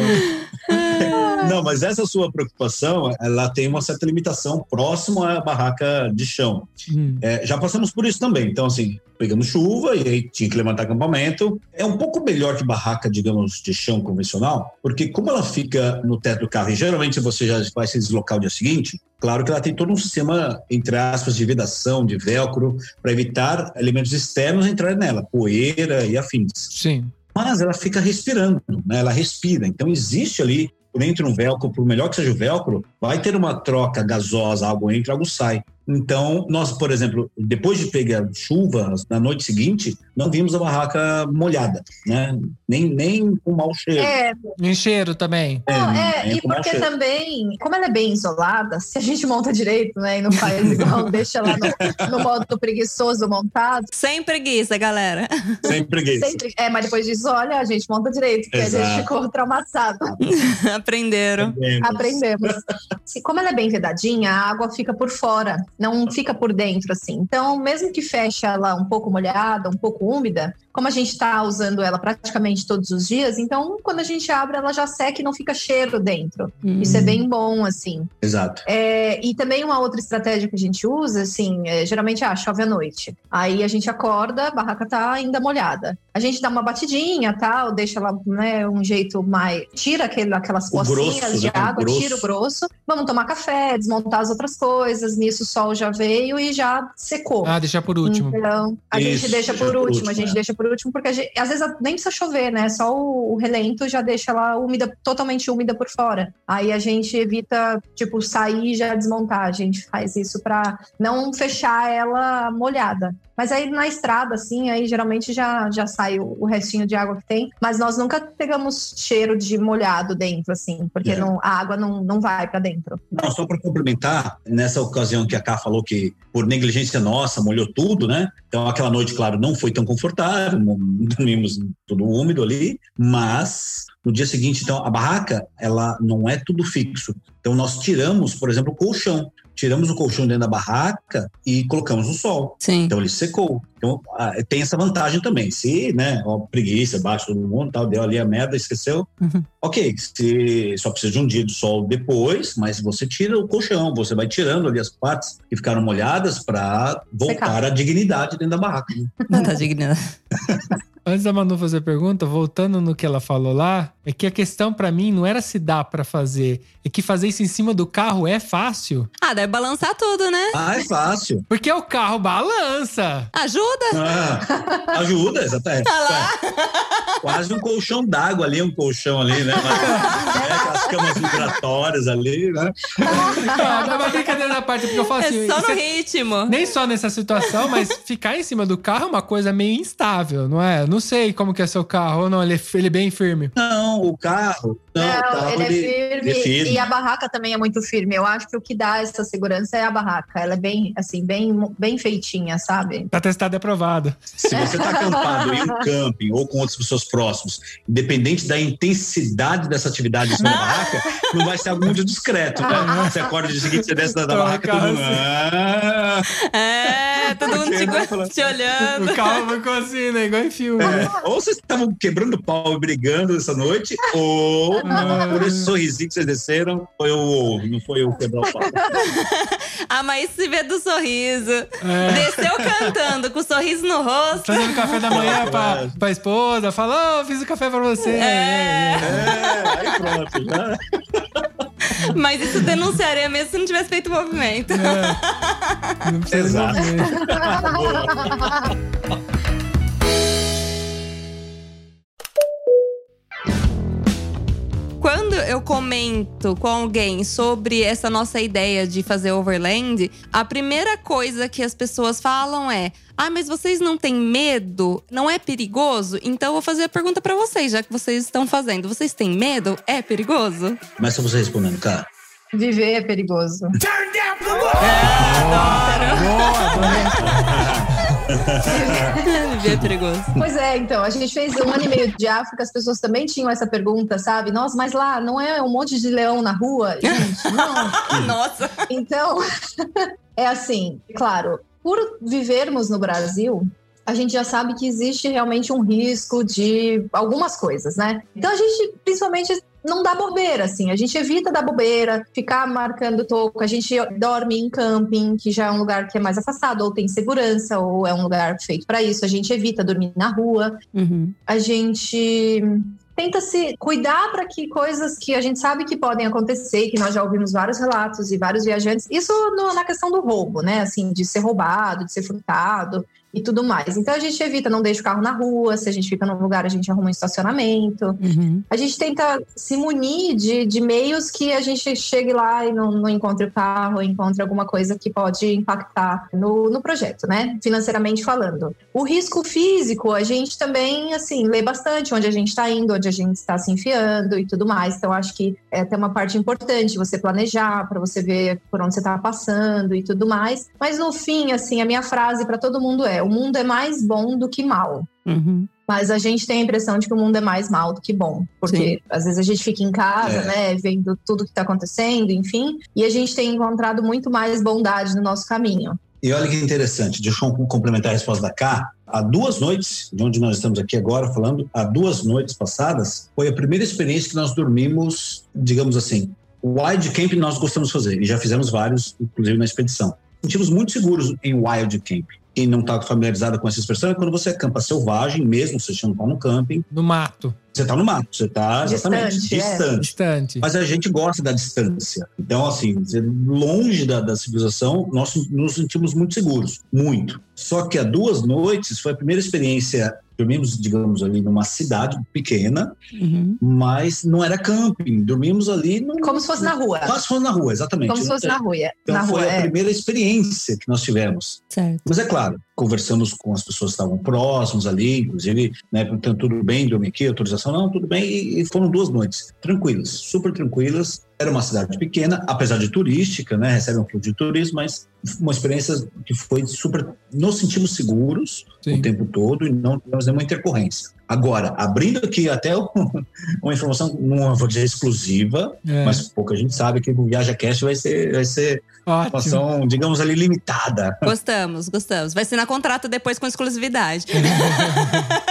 Não, mas essa sua preocupação, ela tem uma certa limitação próximo à barraca de chão. Hum. É, já passamos por isso também. Então, assim, pegamos chuva e aí tinha que levantar acampamento. É um pouco melhor que barraca, digamos, de chão convencional, porque como ela fica no teto do carro e geralmente você já vai se deslocar o dia seguinte, claro que ela tem todo um sistema, entre aspas, de vedação, de velcro, para evitar elementos externos entrarem nela, poeira e afins Sim. Mas ela fica respirando, né? Ela respira. Então existe ali, por entre um velcro, por melhor que seja o velcro, vai ter uma troca gasosa, algo entra, algo sai. Então, nós, por exemplo, depois de pegar chuva, na noite seguinte, não vimos a barraca molhada, né? Nem, nem com mau cheiro. É, Em cheiro também. não, nem é, e porque também, como ela é bem isolada, se a gente monta direito, né, e não faz igual, deixa lá no, no modo preguiçoso montado, Sem preguiça, galera. Sem preguiça. sempre, é, mas depois disso, olha, a gente monta direito, porque a gente Exato. ficou traumatizado. Aprenderam. Aprendemos. Se, como ela é bem vedadinha, a água fica por fora, não fica por dentro, assim. Então, mesmo que feche ela um pouco molhada, um pouco úmida, como a gente está usando ela praticamente todos os dias, então quando a gente abre, ela já seca e não fica cheiro dentro. Hum. Isso é bem bom, assim. Exato. É, e também uma outra estratégia que a gente usa, assim, é, geralmente ah, chove à noite. Aí a gente acorda, a barraca tá ainda molhada. A gente dá uma batidinha, tal, deixa ela, né, um jeito mais. Tira aquele, aquelas O pocinhas de né, o água, grosso. tira o grosso. Vamos tomar café, desmontar as outras coisas. Nisso o sol já veio e já secou. Ah, deixar por último. Então, a Isso, gente deixa por último, a gente é. deixa por último, porque gente- às vezes nem precisa chover, né? Só o, o relento já deixa ela úmida, totalmente úmida por fora. Aí a gente evita, tipo, sair e já desmontar. A gente faz isso pra não fechar ela molhada. Mas aí na estrada, assim, aí geralmente já, já sai o, o restinho de água que tem. Mas nós nunca pegamos cheiro de molhado dentro, assim, porque É. não, a água não, não vai pra dentro. Não, só para complementar, nessa ocasião que a Ká falou que por negligência nossa molhou tudo, né? Então aquela noite, claro, não foi tão confortável, dormimos tudo úmido ali, mas no dia seguinte, então a barraca, ela não é tudo fixo. Então nós tiramos, por exemplo, o colchão. Tiramos o colchão dentro da barraca e colocamos no sol. Sim. Então ele secou. Então tem essa vantagem também. Se, né, ó, preguiça, baixa todo mundo, tal, deu ali a merda, esqueceu. Uhum. Ok, se só precisa de um dia de sol depois, mas você tira o colchão, você vai tirando ali as partes que ficaram molhadas para voltar Secar. à dignidade dentro da barraca. né? Não tá digna. Antes da Manu fazer a pergunta, voltando no que ela falou lá, é que a questão pra mim não era se dá pra fazer, é que fazer isso em cima do carro é fácil. Ah, deve balançar tudo, né? Ah, é fácil. Porque o carro balança. Ajuda? Ah, ajuda, exatamente. Tá lá. Quase um colchão d'água ali, um colchão ali, né? Mas, né, aquelas camas vibratórias ali, né? Não, não, mas brincadeira da parte, porque eu falo assim. É só no é- ritmo. Nem só nessa situação, mas ficar em cima do carro é uma coisa meio instável, não é? Não sei como que é seu carro, ou não, ele é, ele é bem firme. Não, o carro. Não, o Não, carro ele, é firme, ele é firme. e a barraca também é muito firme. Eu acho que o que dá essa segurança é a barraca. Ela é bem, assim, bem, bem feitinha, sabe? Tá testado e aprovado. Se você está acampado em um camping ou com outras pessoas próximas, independente da intensidade dessa atividade em cima da barraca, não vai ser algo muito discreto. Né? Você acorda de seguinte, você desce da, da barraca, todo mundo. assim. "Ah". É, todo mundo te, te olhando. O carro ficou assim, né? Igual em filme. É, ou vocês estavam quebrando pau e brigando essa noite, ou Ah. por esse sorrisinho que vocês desceram, foi o não foi eu quebrar o pau. A Maís se vê do sorriso. É. Desceu cantando, com o sorriso no rosto. Fazendo café da manhã pra, pra esposa, fala, ô, fiz o café pra você. É. É, aí pronto, já. Mas isso denunciaria mesmo se não tivesse feito o movimento. É. Não precisa Exato. eu comento com alguém sobre essa nossa ideia de fazer overland, a primeira coisa que as pessoas falam é: "Ah, mas vocês não têm medo? Não é perigoso?" Então eu vou fazer a pergunta pra vocês, já que vocês estão fazendo. Vocês têm medo? É perigoso? Começa você respondendo, cara. Viver é perigoso. Viver é perigoso. Pois é, então, a gente fez um ano e meio de África, as pessoas também tinham essa pergunta, sabe? Nossa, mas lá não é um monte de leão na rua? Gente, não. Nossa. Então, é assim, claro, por vivermos no Brasil, a gente já sabe que existe realmente um risco de algumas coisas, né? Então a gente, principalmente, não dá bobeira, assim, a gente evita dar bobeira, ficar marcando toco, a gente dorme em camping, que já é um lugar que é mais afastado, ou tem segurança, ou é um lugar feito para isso, a gente evita dormir na rua, Uhum. a gente tenta se cuidar para que coisas que a gente sabe que podem acontecer, que nós já ouvimos vários relatos e vários viajantes, isso no- na questão do roubo, né? Assim, de ser roubado, de ser furtado e tudo mais. Então a gente evita, não deixa o carro na rua, se a gente fica num lugar, a gente arruma um estacionamento. Uhum. A gente tenta se munir de, de meios que a gente chegue lá e não, não encontre o carro, encontre alguma coisa que pode impactar no, no projeto, né? Financeiramente falando. O risco físico, a gente também, assim, lê bastante onde a gente está indo, onde a gente está se enfiando e tudo mais. Então, acho que é até uma parte importante você planejar, para você ver por onde você está passando e tudo mais. Mas no fim, assim, a minha frase para todo mundo é: o mundo é mais bom do que mal. Uhum. Mas a gente tem a impressão de que o mundo é mais mal do que bom. Porque às vezes a gente fica em casa, É. né, vendo tudo que está acontecendo, enfim, e a gente tem encontrado muito mais bondade no nosso caminho. E olha que interessante, deixa eu complementar a resposta da Cá. Há duas noites, de onde nós estamos aqui agora falando, há duas noites passadas, foi a primeira experiência que nós dormimos, digamos assim, wild camp nós gostamos de fazer, e já fizemos vários, inclusive na expedição. Sentimos muito seguros em wild camp. Quem não está familiarizado com essa expressão é quando você acampa selvagem, mesmo você não está no camping, No mato. você está no mato, você está exatamente Distante, é. distante. Distante. Mas a gente gosta da distância. Então, assim, longe da, da civilização, nós nos sentimos muito seguros. Muito. Só que há duas noites foi a primeira experiência. Dormimos, digamos, ali numa cidade pequena, Uhum. mas não era camping. Dormimos ali no. Como se fosse na rua. Quase se fosse na rua, exatamente. Como se fosse na rua. Então na foi rua, a é. primeira experiência que nós tivemos. Certo. Mas é claro, conversamos com as pessoas que estavam próximos ali, inclusive, né, perguntando tudo bem, dormir aqui, autorização, não, tudo bem, e, e foram duas noites tranquilas, super tranquilas. Era uma cidade pequena, apesar de turística, né, recebe um pouco de turismo, mas uma experiência que foi super. Nos sentimos seguros Sim. o tempo todo e não tivemos nenhuma intercorrência. Agora, abrindo aqui até um- uma informação, não vou dizer exclusiva, É. mas pouca gente sabe que o ViajaCast vai ser, vai ser uma ação, digamos ali, limitada. Gostamos, gostamos. Vai assinar contrato depois com exclusividade.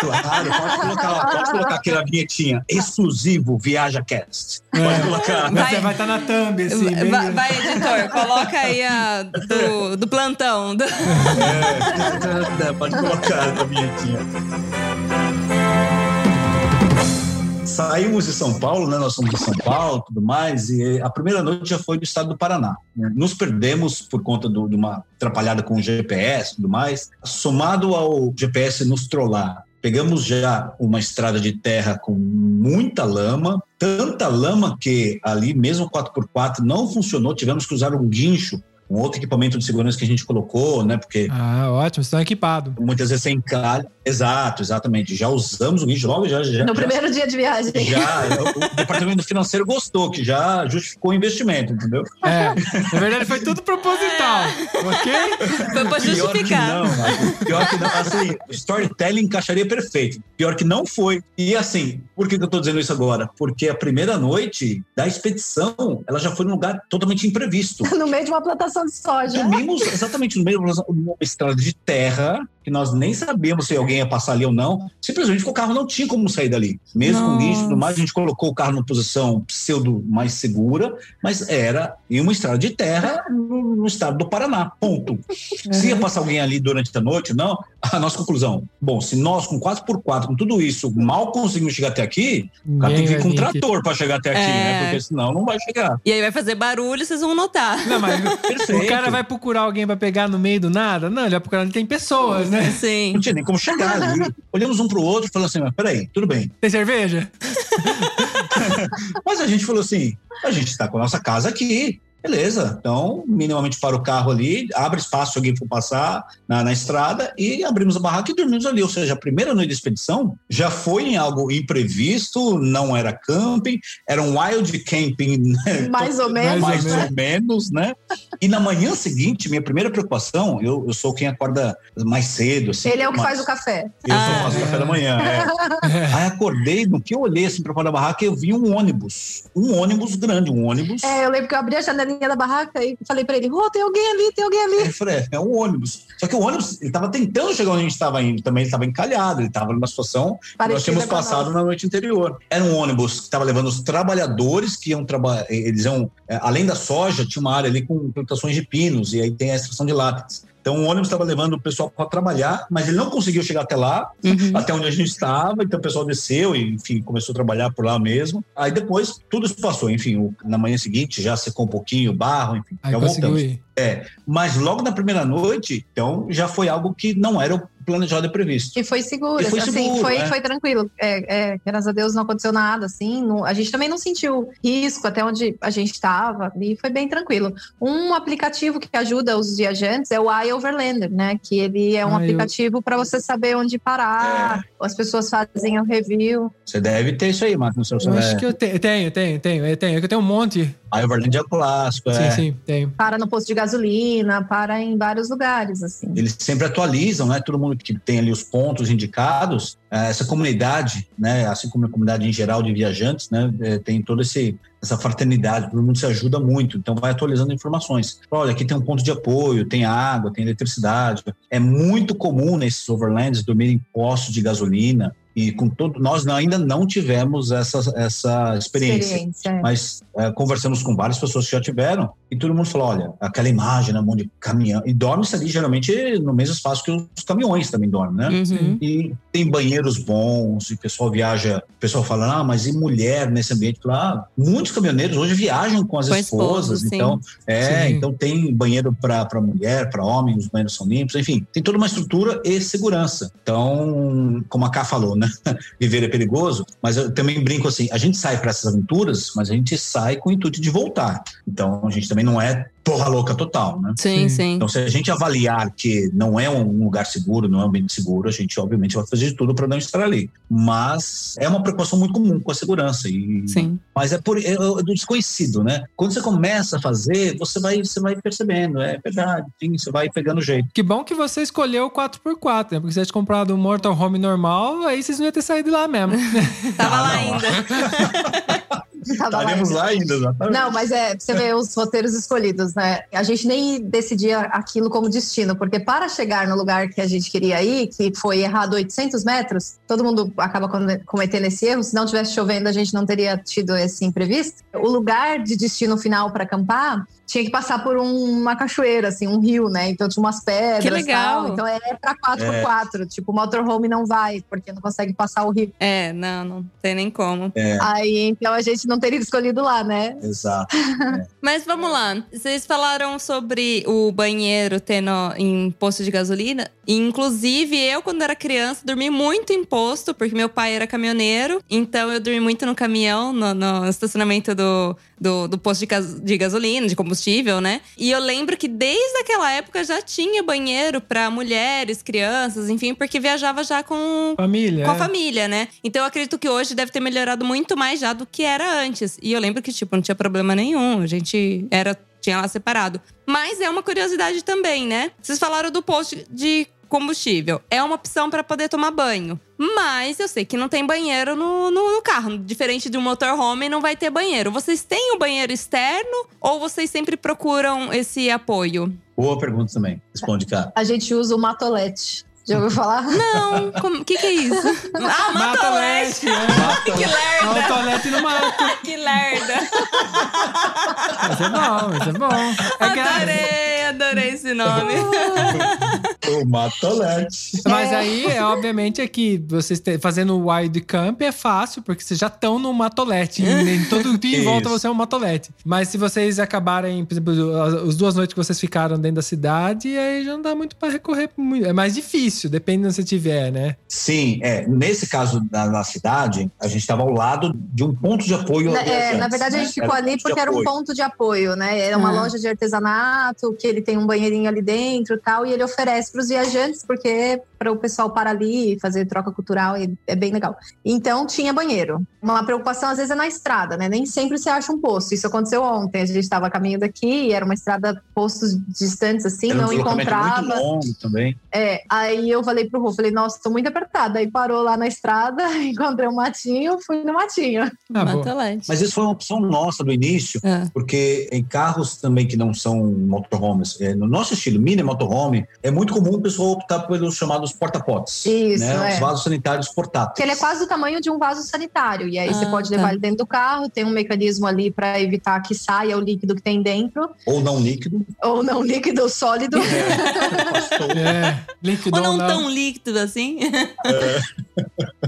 Claro, pode colocar, pode colocar aquela vinhetinha exclusivo ViajaCast. Pode colocar. Vai- Vai, vai estar na thumb, assim. vai, bem- vai, vai, editor, coloca aí a do, do plantão. do- É, pode colocar a vinhetinha. Saímos de São Paulo, né? Nós somos de São Paulo, tudo mais, e a primeira noite já foi do estado do Paraná. né? Nos perdemos por conta do- de uma atrapalhada com o GPS, tudo mais. Somado ao GPS nos trollar, pegamos já uma estrada de terra com muita lama, tanta lama que ali mesmo 4x4 não funcionou. Tivemos que usar um guincho, um outro equipamento de segurança que a gente colocou, né? Porque Ah, ótimo. Estão equipados. muitas vezes sem encalhe. Exato, exatamente. Já usamos o guincho logo, já. já No já- primeiro dia de viagem. já, o departamento financeiro gostou, que já justificou o investimento, entendeu? É. Na verdade, foi tudo proposital. ok? Foi pra Pior que justificar. não, Marcos. pior que não. Assim, storytelling encaixaria perfeito. Pior que não foi. E assim, por que que eu tô dizendo isso agora? Porque a primeira noite da expedição, ela já foi num lugar totalmente imprevisto. No meio de uma plantação de soja. Dormimos exatamente no meio de uma estrada de terra, que nós nem sabíamos se alguém ia passar ali ou não. Simplesmente o carro não tinha como sair dali. Mesmo com Nossa. guincho e tudo mais, a gente colocou o carro numa posição pseudo mais segura, mas era em uma estrada de terra no, no estado do Paraná. Ponto. Se ia passar alguém ali durante a noite, não. A nossa conclusão: bom, se nós com 4x4, com tudo isso, mal conseguimos chegar até aqui, o cara tem que vir com um trator para chegar até aqui, É. né? Porque senão não vai chegar. E aí vai fazer barulho, vocês vão notar. Não, mas Perfeito. o cara vai procurar alguém pra pegar no meio do nada? Não, ele vai procurar onde tem pessoas, né? Sim. Não tinha nem como chegar ali. Olhamos um pro outro e falamos assim: mas peraí, tudo bem. Tem cerveja? Mas a gente falou assim: a gente está com a nossa casa aqui. Beleza, então minimamente para o carro ali, abre espaço se alguém for passar na, na estrada e abrimos a barraca e dormimos ali. Ou seja, a primeira noite da expedição já foi em algo imprevisto, não era camping, era um wild camping, né? Mais ou menos. mais ou ou menos, né? E na manhã seguinte, minha primeira preocupação, eu, eu sou quem acorda mais cedo. Assim, Ele é o que mais- faz o café. Eu só Ah. faço café da manhã. é. Aí acordei, no que eu olhei assim pra fora da barraca, eu vi um ônibus. Um ônibus grande, um ônibus. É, eu lembro que eu abri a da barraca e falei pra ele: Rô, tem alguém ali, tem alguém ali. Eu falei, é, é um ônibus. Só que o ônibus, ele tava tentando chegar onde a gente estava indo. Também ele estava encalhado, ele estava numa situação que nós Parecida tínhamos passado na noite anterior. Era um ônibus que estava levando os trabalhadores que iam trabalhar. Eles iam, é, além da soja, tinha uma área ali com plantações de pinos, e aí tem a extração de látex. Então o ônibus estava levando o pessoal para trabalhar, mas ele não conseguiu chegar até lá, Uhum. até onde a gente estava, então o pessoal desceu e, enfim, começou a trabalhar por lá mesmo. Aí depois tudo isso passou, enfim, o- na manhã seguinte já secou um pouquinho o barro, enfim, Aí já voltamos. ir. Mas logo na primeira noite, então, já foi algo que não era o planejado e previsto. E foi seguro, E foi assim, seguro, foi, é. foi tranquilo. É, é, graças a Deus não aconteceu nada, assim. não- a gente também não sentiu risco até onde a gente estava e foi bem tranquilo. Um aplicativo que ajuda os viajantes é o iOverlander, né? Que ele é um Ah, eu- aplicativo para você saber onde parar. As pessoas fazem o review. Você deve ter isso aí, Marcos, no seu Eu celular. acho que eu te- tenho, tenho, tenho, eu tenho. Eu tenho um monte. A Overland é o clássico, é. Sim, sim, tem. Para no posto de gasolina, para em vários lugares, assim. Eles sempre atualizam, né? Todo mundo que tem ali os pontos indicados, eh, essa comunidade, né? Assim como a comunidade em geral de viajantes, né? eh, Tem toda essa fraternidade, todo mundo se ajuda muito, então vai atualizando informações. Olha, aqui tem um ponto de apoio, tem água, tem eletricidade. É muito comum nesses overlands dormir em postos de gasolina e com todo nós ainda não tivemos essa essa experiência. Experiência, é. Mas é, conversamos com várias pessoas que já tiveram e todo mundo falou: olha, aquela imagem na mão de caminhão. E dorme-se ali geralmente no mesmo espaço que os caminhões também dormem, né? Uhum. E tem banheiros bons, e o pessoal viaja, o pessoal fala, ah, mas e mulher nesse ambiente? Ah, muitos caminhoneiros hoje viajam com as Com esposas, sim. então, é, Sim. então tem banheiro para mulher, para homem, os banheiros são limpos, enfim, tem toda uma estrutura e segurança. Então, como a Ká falou, né? Viver é perigoso, mas eu também brinco assim, a gente sai para essas aventuras, mas a gente sai com o intuito de voltar. Então, a gente também não é porra louca total, né? Sim, Sim. Então, se a gente avaliar que não é um lugar seguro, não é um ambiente seguro, a gente obviamente vai fazer de tudo para não estar ali. Mas é uma preocupação muito comum com a segurança. E, Sim. Mas é, por, é do desconhecido, né? Quando você começa a fazer, você vai, você vai percebendo, é verdade, sim, você vai pegando o jeito. Que bom que você escolheu o 4x4, né? Porque se você tivesse comprado um Mortal Home normal, aí vocês não iam ter saído lá mesmo. Tava Ah, lá ainda. Estaremos lá ainda, exatamente. Não, mas é, você vê os roteiros escolhidos, né? A gente nem decidia aquilo como destino, porque para chegar no lugar que a gente queria ir, que foi errado 800 metros, todo mundo acaba come- cometendo esse erro. Se não tivesse chovendo, a gente não teria tido esse imprevisto. O lugar de destino final para acampar tinha que passar por um- uma cachoeira, assim, um rio, né? Então tinha umas pedras. Que legal. Tal. Então é para 4x4. Tipo, o motorhome não vai, porque não consegue passar o rio. É, não, não tem nem como. Aí então a gente não teria escolhido lá, né? Exato. Mas vamos lá. Vocês falaram sobre o banheiro tendo em posto de gasolina. Inclusive, eu, quando era criança, dormi muito em posto, porque meu pai era caminhoneiro. Então, eu dormi muito no caminhão, no, no estacionamento do, do, do posto de, gas- de gasolina, de combustível, né? E eu lembro que desde aquela época já tinha banheiro para mulheres, crianças, enfim, porque viajava já com, Família. com a é. família, né? Então eu acredito que hoje deve ter melhorado muito mais já do que era antes. E eu lembro que, tipo, não tinha problema nenhum. A gente era, tinha lá separado. Mas é uma curiosidade também, né? Vocês falaram do posto de combustível. É uma opção para poder tomar banho. Mas eu sei que não tem banheiro no, no, no carro. Diferente de um motorhome, não vai ter banheiro. Vocês têm o banheiro externo ou vocês sempre procuram esse apoio? Boa pergunta também. Responde, cara. A gente usa o matolete. Já ouviu falar? Não, o que, que é isso? Ah, matolete! Matolete, é. Que um lerda! toalete no mato. Que lerda! Mas é bom, mas é bom. É Adorei, adorei esse nome. O Matolete. Mas aí, é, obviamente, é que vocês te- fazendo o wild camp é fácil, porque vocês já estão no matolete. Em, em todo dia em volta você é um matolete. Mas se vocês acabarem, por exemplo, as, as duas noites que vocês ficaram dentro da cidade, aí já não dá muito pra recorrer. É mais difícil, depende de onde você tiver, né? Sim, é. Nesse caso da, na cidade, a gente estava ao lado de um ponto de apoio. Na, a é, na verdade, a né? gente ficou Era um ali porque era um ponto de apoio, né? Era uma Ah. loja de artesanato, que ele tem um banheirinho ali dentro e tal, e ele oferece para os viajantes, porque para o pessoal parar ali e fazer troca cultural é bem legal. Então, tinha banheiro. Uma preocupação, às vezes, é na estrada, né? Nem sempre você acha um posto. Isso aconteceu ontem. A gente estava a caminho daqui, e era uma estrada, postos distantes assim, Era um não deslocamento encontrava. muito longo também. É, aí eu falei pro Rô, falei, nossa, tô muito apertada. Aí parou lá na estrada, encontrei um matinho, fui no matinho. Ah. Mas isso foi uma opção nossa do início, É. porque em carros também que não são motorhomes, é, no nosso estilo mini motorhome, é muito comum o pessoal optar pelos chamados porta-potes. Isso, né? é. Os vasos sanitários portáteis. Porque ele é quase do tamanho de um vaso sanitário. E aí você Ah, pode tá. levar ele dentro do carro, tem um mecanismo ali para evitar que saia o líquido que tem dentro, Ou não líquido. ou não líquido, sólido. É, líquido Ou não não. tão líquido assim?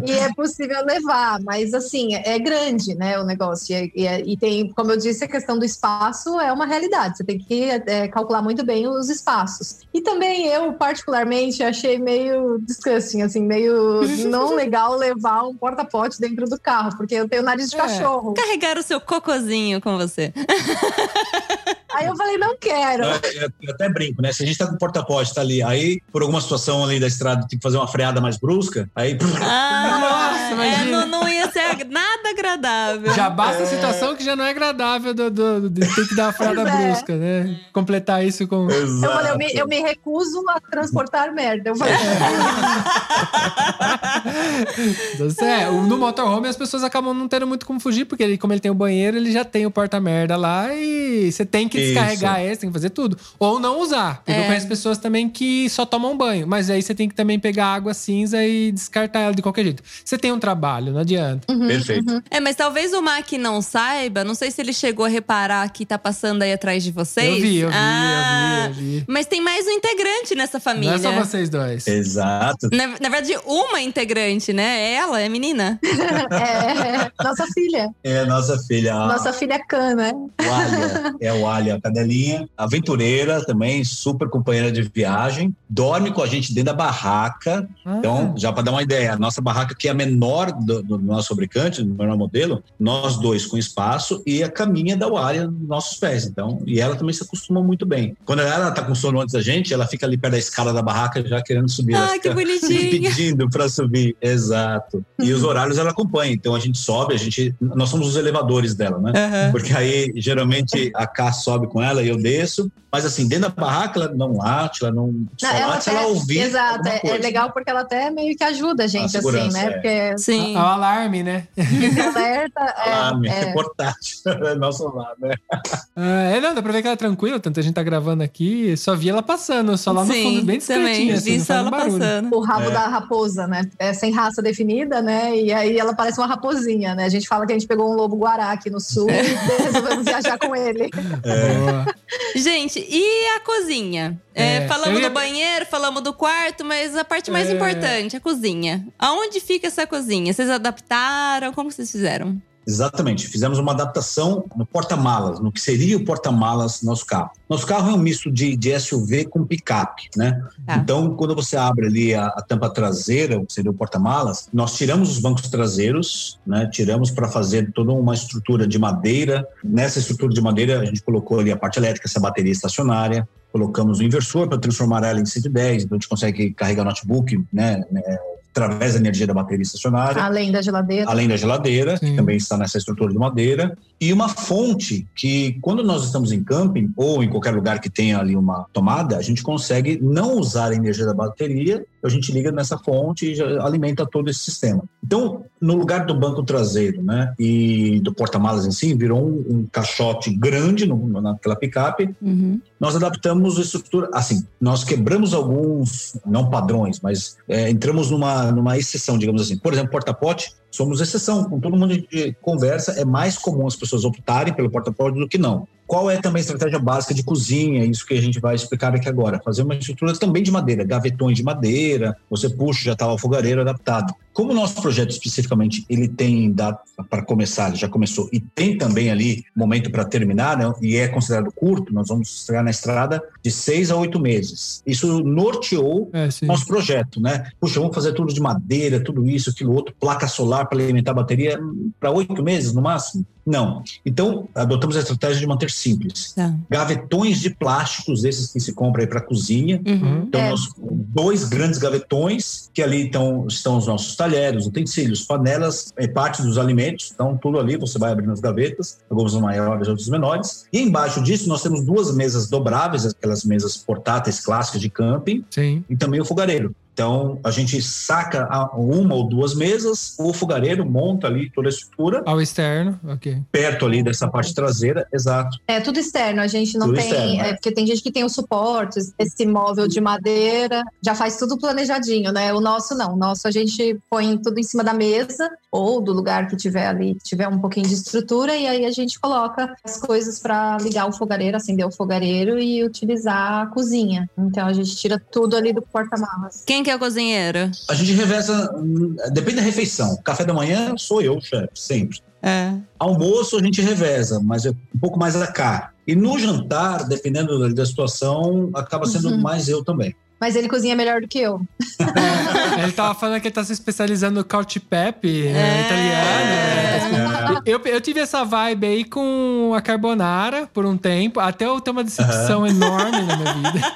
e é possível levar, mas assim, é grande, né, o negócio. E, e- e tem, como eu disse, a questão do espaço é uma realidade. Você tem que é, calcular muito bem os espaços. E também eu, particularmente, achei meio disgusting, assim, meio não legal levar um porta-pote dentro do carro, porque eu tenho nariz de É. cachorro. Carregar o seu cocozinho com você. Aí eu falei, não quero. Eu, eu até brinco, né? Se a gente tá com o porta-pote, tá ali, aí por alguma situação ali da estrada tem que fazer uma freada mais brusca, aí Ah, Nossa, é, não, não ia ser agradável. Já basta a situação que já não é agradável do, do, de ter que dar uma freada Pois é. brusca, né? Completar isso com. Eu falei, eu me, eu me recuso a transportar merda. Eu falei, Então, é, no motorhome as pessoas acabam não tendo muito como fugir, porque ele, como ele tem o banheiro, ele já tem o porta-merda lá e você tem que Isso. descarregar ele, você tem que fazer tudo. Ou não usar. Porque eu É. conheço pessoas também que só tomam banho, mas aí você tem que também pegar água cinza e descartar ela de qualquer jeito. Você tem um trabalho, não adianta. Perfeito. É, mas talvez o Mac não saiba, não sei se ele chegou a reparar que tá passando aí atrás de vocês. Eu vi, eu vi, Ah, eu vi, eu vi. Mas tem mais um integrante nessa Não família. é só vocês dois. Exato. Na, na verdade, uma integrante, né? É ela, é a menina. é, nossa filha. É nossa filha, a Nossa filha Can, né? Wália. É o Wália, a cadelinha. Aventureira também, super companheira de viagem. Dorme com a gente dentro da barraca. Ah, Então, já para dar uma ideia, a nossa barraca que é a menor do, do nosso fabricante, do modelo, nós dois com espaço e a caminha da Wália nos nossos pés. Então, e ela também se acostumou muito bem. Quando ela tá com sono antes da gente, ela fica ali perto da escada da barraca já querendo subir. Ah, que fica bonitinha. pedindo para subir, exato. E os horários ela acompanha. Então a gente sobe, a gente, nós somos os elevadores dela, né? Aham. Porque aí geralmente a K sobe com ela e eu desço. Mas assim, dentro da barraca ela não late, ela não. Só Não, ela late até- ela ouvir. Exato, é, é legal porque ela até meio que ajuda a gente, assim, segurança, né? é. Porque Sim. É o alarme, né? esse alerta é, é, é, portátil. É nosso lado, né? Ah, é, não, dá pra ver que ela é tranquila, tanto a gente tá gravando aqui, só vi ela passando, só lá no Sim, fundo, bem também. discretinha, assim, Vi só ela barulho. passando. o rabo É. da raposa, né? É sem raça definida, né? E aí ela parece uma raposinha, né? A gente fala que a gente pegou um lobo guará aqui no sul e resolvemos viajar com ele. Gente, e a cozinha? É, É, falamos ia- do banheiro, falamos do quarto, mas a parte mais É. importante, a cozinha. Aonde fica essa cozinha? Vocês adaptaram? Como vocês fizeram? Exatamente. Fizemos uma adaptação no porta-malas, no que seria o porta-malas do nosso carro. Nosso carro é um misto de, de SUV com picape, né? Tá. Então, quando você abre ali a, a tampa traseira, o que seria o porta-malas, nós tiramos os bancos traseiros, né? Tiramos para fazer toda uma estrutura de madeira. Nessa estrutura de madeira, a gente colocou ali a parte elétrica, essa bateria estacionária. Colocamos o inversor para transformar ela em 110, então a gente consegue carregar notebook, né? né, através da energia da bateria estacionária Além da geladeira. além da geladeira, Sim. que também está nessa estrutura de madeira, e uma fonte que, quando nós estamos em camping ou em qualquer lugar que tenha ali uma tomada, a gente consegue não usar a energia da bateria, a gente liga nessa fonte e já alimenta todo esse sistema. Então, no lugar do banco traseiro, né, e do porta-malas em si, virou um, um caixote grande no, naquela picape, Uhum. nós adaptamos a estrutura, assim, nós quebramos alguns, não padrões, mas é, entramos numa, numa exceção, digamos assim. Por exemplo, porta-pote, somos exceção. Com todo mundo de conversa, é mais comum as pessoas optarem pelo porta-pote do que não. Qual é também a estratégia básica de cozinha? Isso que a gente vai explicar aqui agora. Fazer uma estrutura também de madeira, gavetões de madeira, você puxa, já está o fogareiro adaptado. Como o nosso projeto especificamente, ele tem data para começar, ele já começou, e tem também ali momento para terminar, né, e é considerado curto, nós vamos estrear na estrada de seis a oito meses. Isso norteou É, nosso projeto, né? Puxa, vamos fazer tudo de madeira, tudo isso, aquilo outro, placa solar para alimentar a bateria para oito meses no máximo? Não. Então, adotamos a estratégia de manter simples. Tá. Gavetões de plásticos, esses que se compra aí para cozinha. Uhum. Então, É. nós, dois grandes gavetões, que ali estão, estão os nossos talheres, utensílios, panelas, é, parte dos alimentos, então tudo ali, você vai abrindo as gavetas, algumas maiores, outras menores. E embaixo disso, nós temos duas mesas dobráveis, aquelas mesas portáteis clássicas de camping, Sim. e também o fogareiro. Então, a gente saca uma ou duas mesas, o fogareiro monta ali toda a estrutura, Ao externo, ok. perto ali dessa parte traseira, exato. É tudo externo, a gente não Tudo tem. externo, é, é. porque tem gente que tem os suportes, esse móvel de madeira, já faz tudo planejadinho, né? O nosso não. O nosso a gente põe tudo em cima da mesa ou do lugar que tiver ali, tiver um pouquinho de estrutura, e aí a gente coloca as coisas para ligar o fogareiro, acender o fogareiro e utilizar a cozinha. Então a gente tira tudo ali do porta-malas. Quem que é o cozinheiro? A gente reveza, depende da refeição. Café da manhã sou eu, chefe, sempre. É. Almoço a gente reveza, mas é um pouco mais a cá. E no jantar, dependendo da- da situação, acaba sendo Uhum. mais eu também. Mas ele cozinha melhor do que eu. É, ele tava falando que ele tá se especializando no couch pep É. né, italiano. né? Eu, eu tive essa vibe aí com a carbonara por um tempo, até eu ter uma decepção enorme na minha vida.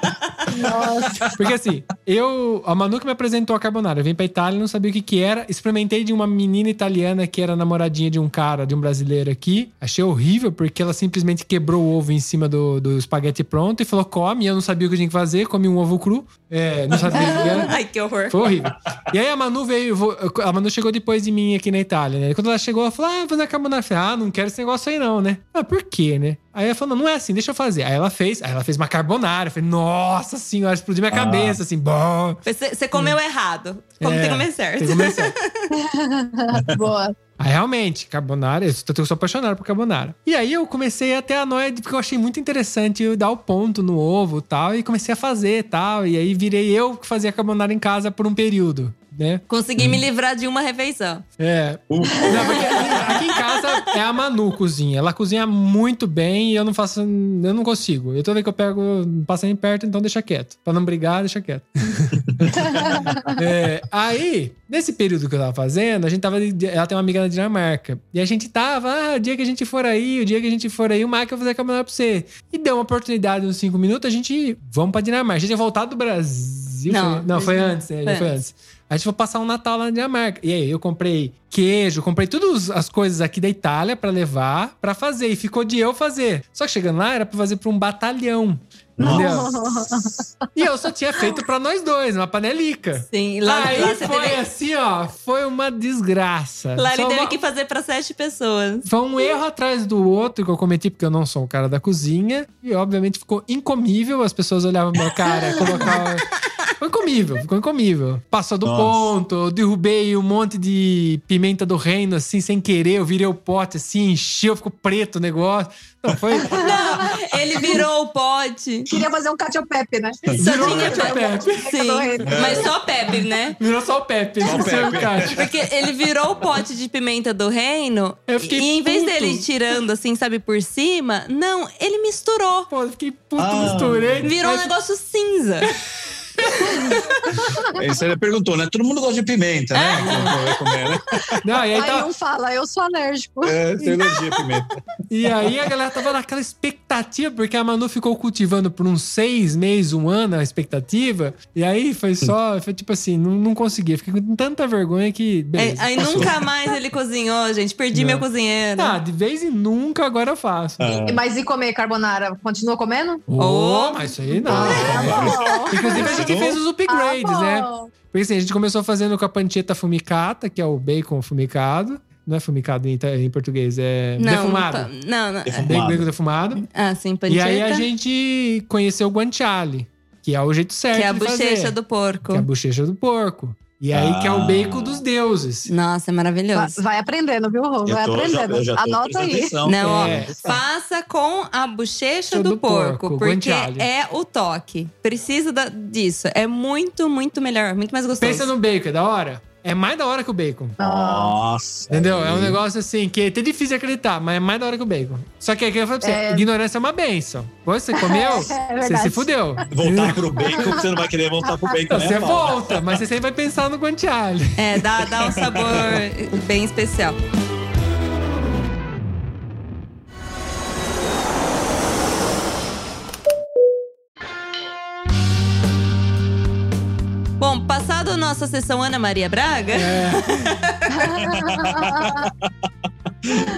Nossa. Porque assim, eu. A Manu que me apresentou a carbonara. Eu vim pra Itália, não sabia o que que era. Experimentei de uma menina italiana que era namoradinha de um cara, de um brasileiro aqui. Achei horrível, porque ela simplesmente quebrou o ovo em cima do, do espaguete pronto e falou: come. E eu não sabia o que eu tinha que fazer, comi um ovo cru. É, não sabia o que era. Ai, que horror. Foi horrível. E aí a Manu veio, a Manu chegou depois de mim aqui na Itália, né? E quando ela chegou, ela falou: Ah, vou fazer a carbonara. Ah, não quero esse negócio aí, não, né? Ah, por quê, né? Aí ela falou: não, não é assim, deixa eu fazer. Aí ela fez, aí ela fez uma carbonara. Eu falei, nossa senhora, explodiu minha Ah. cabeça, assim, bom. Você, comeu errado. Como É, tem que comer certo. Tem que comer certo. Boa. Aí realmente, carbonara, eu sou apaixonado por carbonara. E aí eu comecei a ter a noia, porque eu achei muito interessante eu dar o ponto no ovo e tal, e comecei a fazer e tal. E aí virei eu que fazia carbonara em casa por um período, né? Consegui me livrar de uma refeição. É. Não, porque aqui, aqui em é a Manu cozinha. Ela cozinha muito bem e eu não faço. Eu não consigo. Eu toda vez que eu pego, passa nem perto, então deixa quieto. Pra não brigar, deixa quieto. É, aí, nesse período que eu tava fazendo, a gente tava. Ela tem uma amiga na Dinamarca. E a gente tava, ah, o dia que a gente for aí, o dia que a gente for aí, o Mike vai fazer a carbonara pra você. E deu uma oportunidade uns cinco minutos, a gente. Vamos pra Dinamarca. A gente ia voltar do Brasil. Não, foi, não, foi não. antes, né? Já foi antes. A gente foi passar um Natal lá na Dinamarca. E aí, eu comprei queijo, comprei todas as coisas aqui da Itália pra levar, pra fazer. E ficou de eu fazer. Só que chegando lá, era pra fazer pra um batalhão. Entendeu? E eu só tinha feito pra nós dois, uma panelica. Sim, lá, aí lá foi teve, assim, ó. Foi uma desgraça. lá ele Só teve uma- que fazer pra sete pessoas. Foi um erro atrás do outro que eu cometi, porque eu não sou o cara da cozinha. E obviamente ficou incomível. As pessoas olhavam minha cara, colocavam. Ficou incomível, ficou incomível. Passou do Nossa. ponto, eu derrubei um monte de pimenta do reino, assim, sem querer. Eu virei o pote, assim, encheu, ficou preto o negócio. Não, foi. Não, ele virou o pote. Queria fazer um cacio pepe, né? Só Virou tinha o cacio pepe. Sim, mas só Pepe, né? Virou só o Pepe, Só o é Pepe. Porque ele virou o pote de pimenta do reino. Eu fiquei e em vez puto. dele ir tirando, assim, sabe, por cima, não, ele misturou. Pô, eu fiquei puto, Ah. misturei. Virou um Mas- negócio cinza. Isso ele perguntou, né? Todo mundo gosta de pimenta, né? Vai comer, né? Não, e aí Aí tava, um fala, eu sou alérgico. É, tem alergia a pimenta. E aí a galera tava naquela expectativa, porque a Manu ficou cultivando por uns seis meses, um ano a expectativa. E aí foi só, foi tipo assim, não, não conseguia. Fiquei com tanta vergonha que. É, Beleza, aí passou. nunca mais ele cozinhou, gente. Perdi Não. meu cozinheiro. Ah, de vez em nunca agora eu faço. Ah. Mas e comer carbonara? Continua comendo? Oh, mas isso aí não. Ah, bom. Inclusive, a gente Continua? fez os upgrades, Ah, né? Porque assim, a gente começou fazendo com a pancetta fumicata, que é o bacon fumicado. Não é fumicado em, em português, é não, defumado. pa- Não, não. Defumado. Bacon, bacon defumado. Ah, sim, E panceta. aí a gente conheceu o guanciale, que é o jeito certo Que é a de bochecha fazer. do porco. Que é a bochecha do porco. E aí que é o Ah. bacon dos deuses. Nossa, é maravilhoso. vai aprendendo, viu, Rô? Vai tô- já- aprendendo. já tô Anota aí. atenção. Não, ó, É. faça com a bochecha Do do, porco, porco, porque é o toque. Precisa da- disso. É muito, muito melhor, muito mais gostoso. Pensa no bacon, é da hora? É mais da hora que o bacon. Nossa. Entendeu? É um negócio assim que é até difícil de acreditar, mas é mais da hora que o bacon. Só que aqui eu falo pra você, É. ignorância é uma benção. Você comeu, É você se fudeu. Voltar pro bacon, você não vai querer voltar pro bacon, Então, né? você volta, mas você sempre vai pensar no guanciale. É, dá, dá um sabor bem especial. Nossa sessão Ana Maria Braga, É.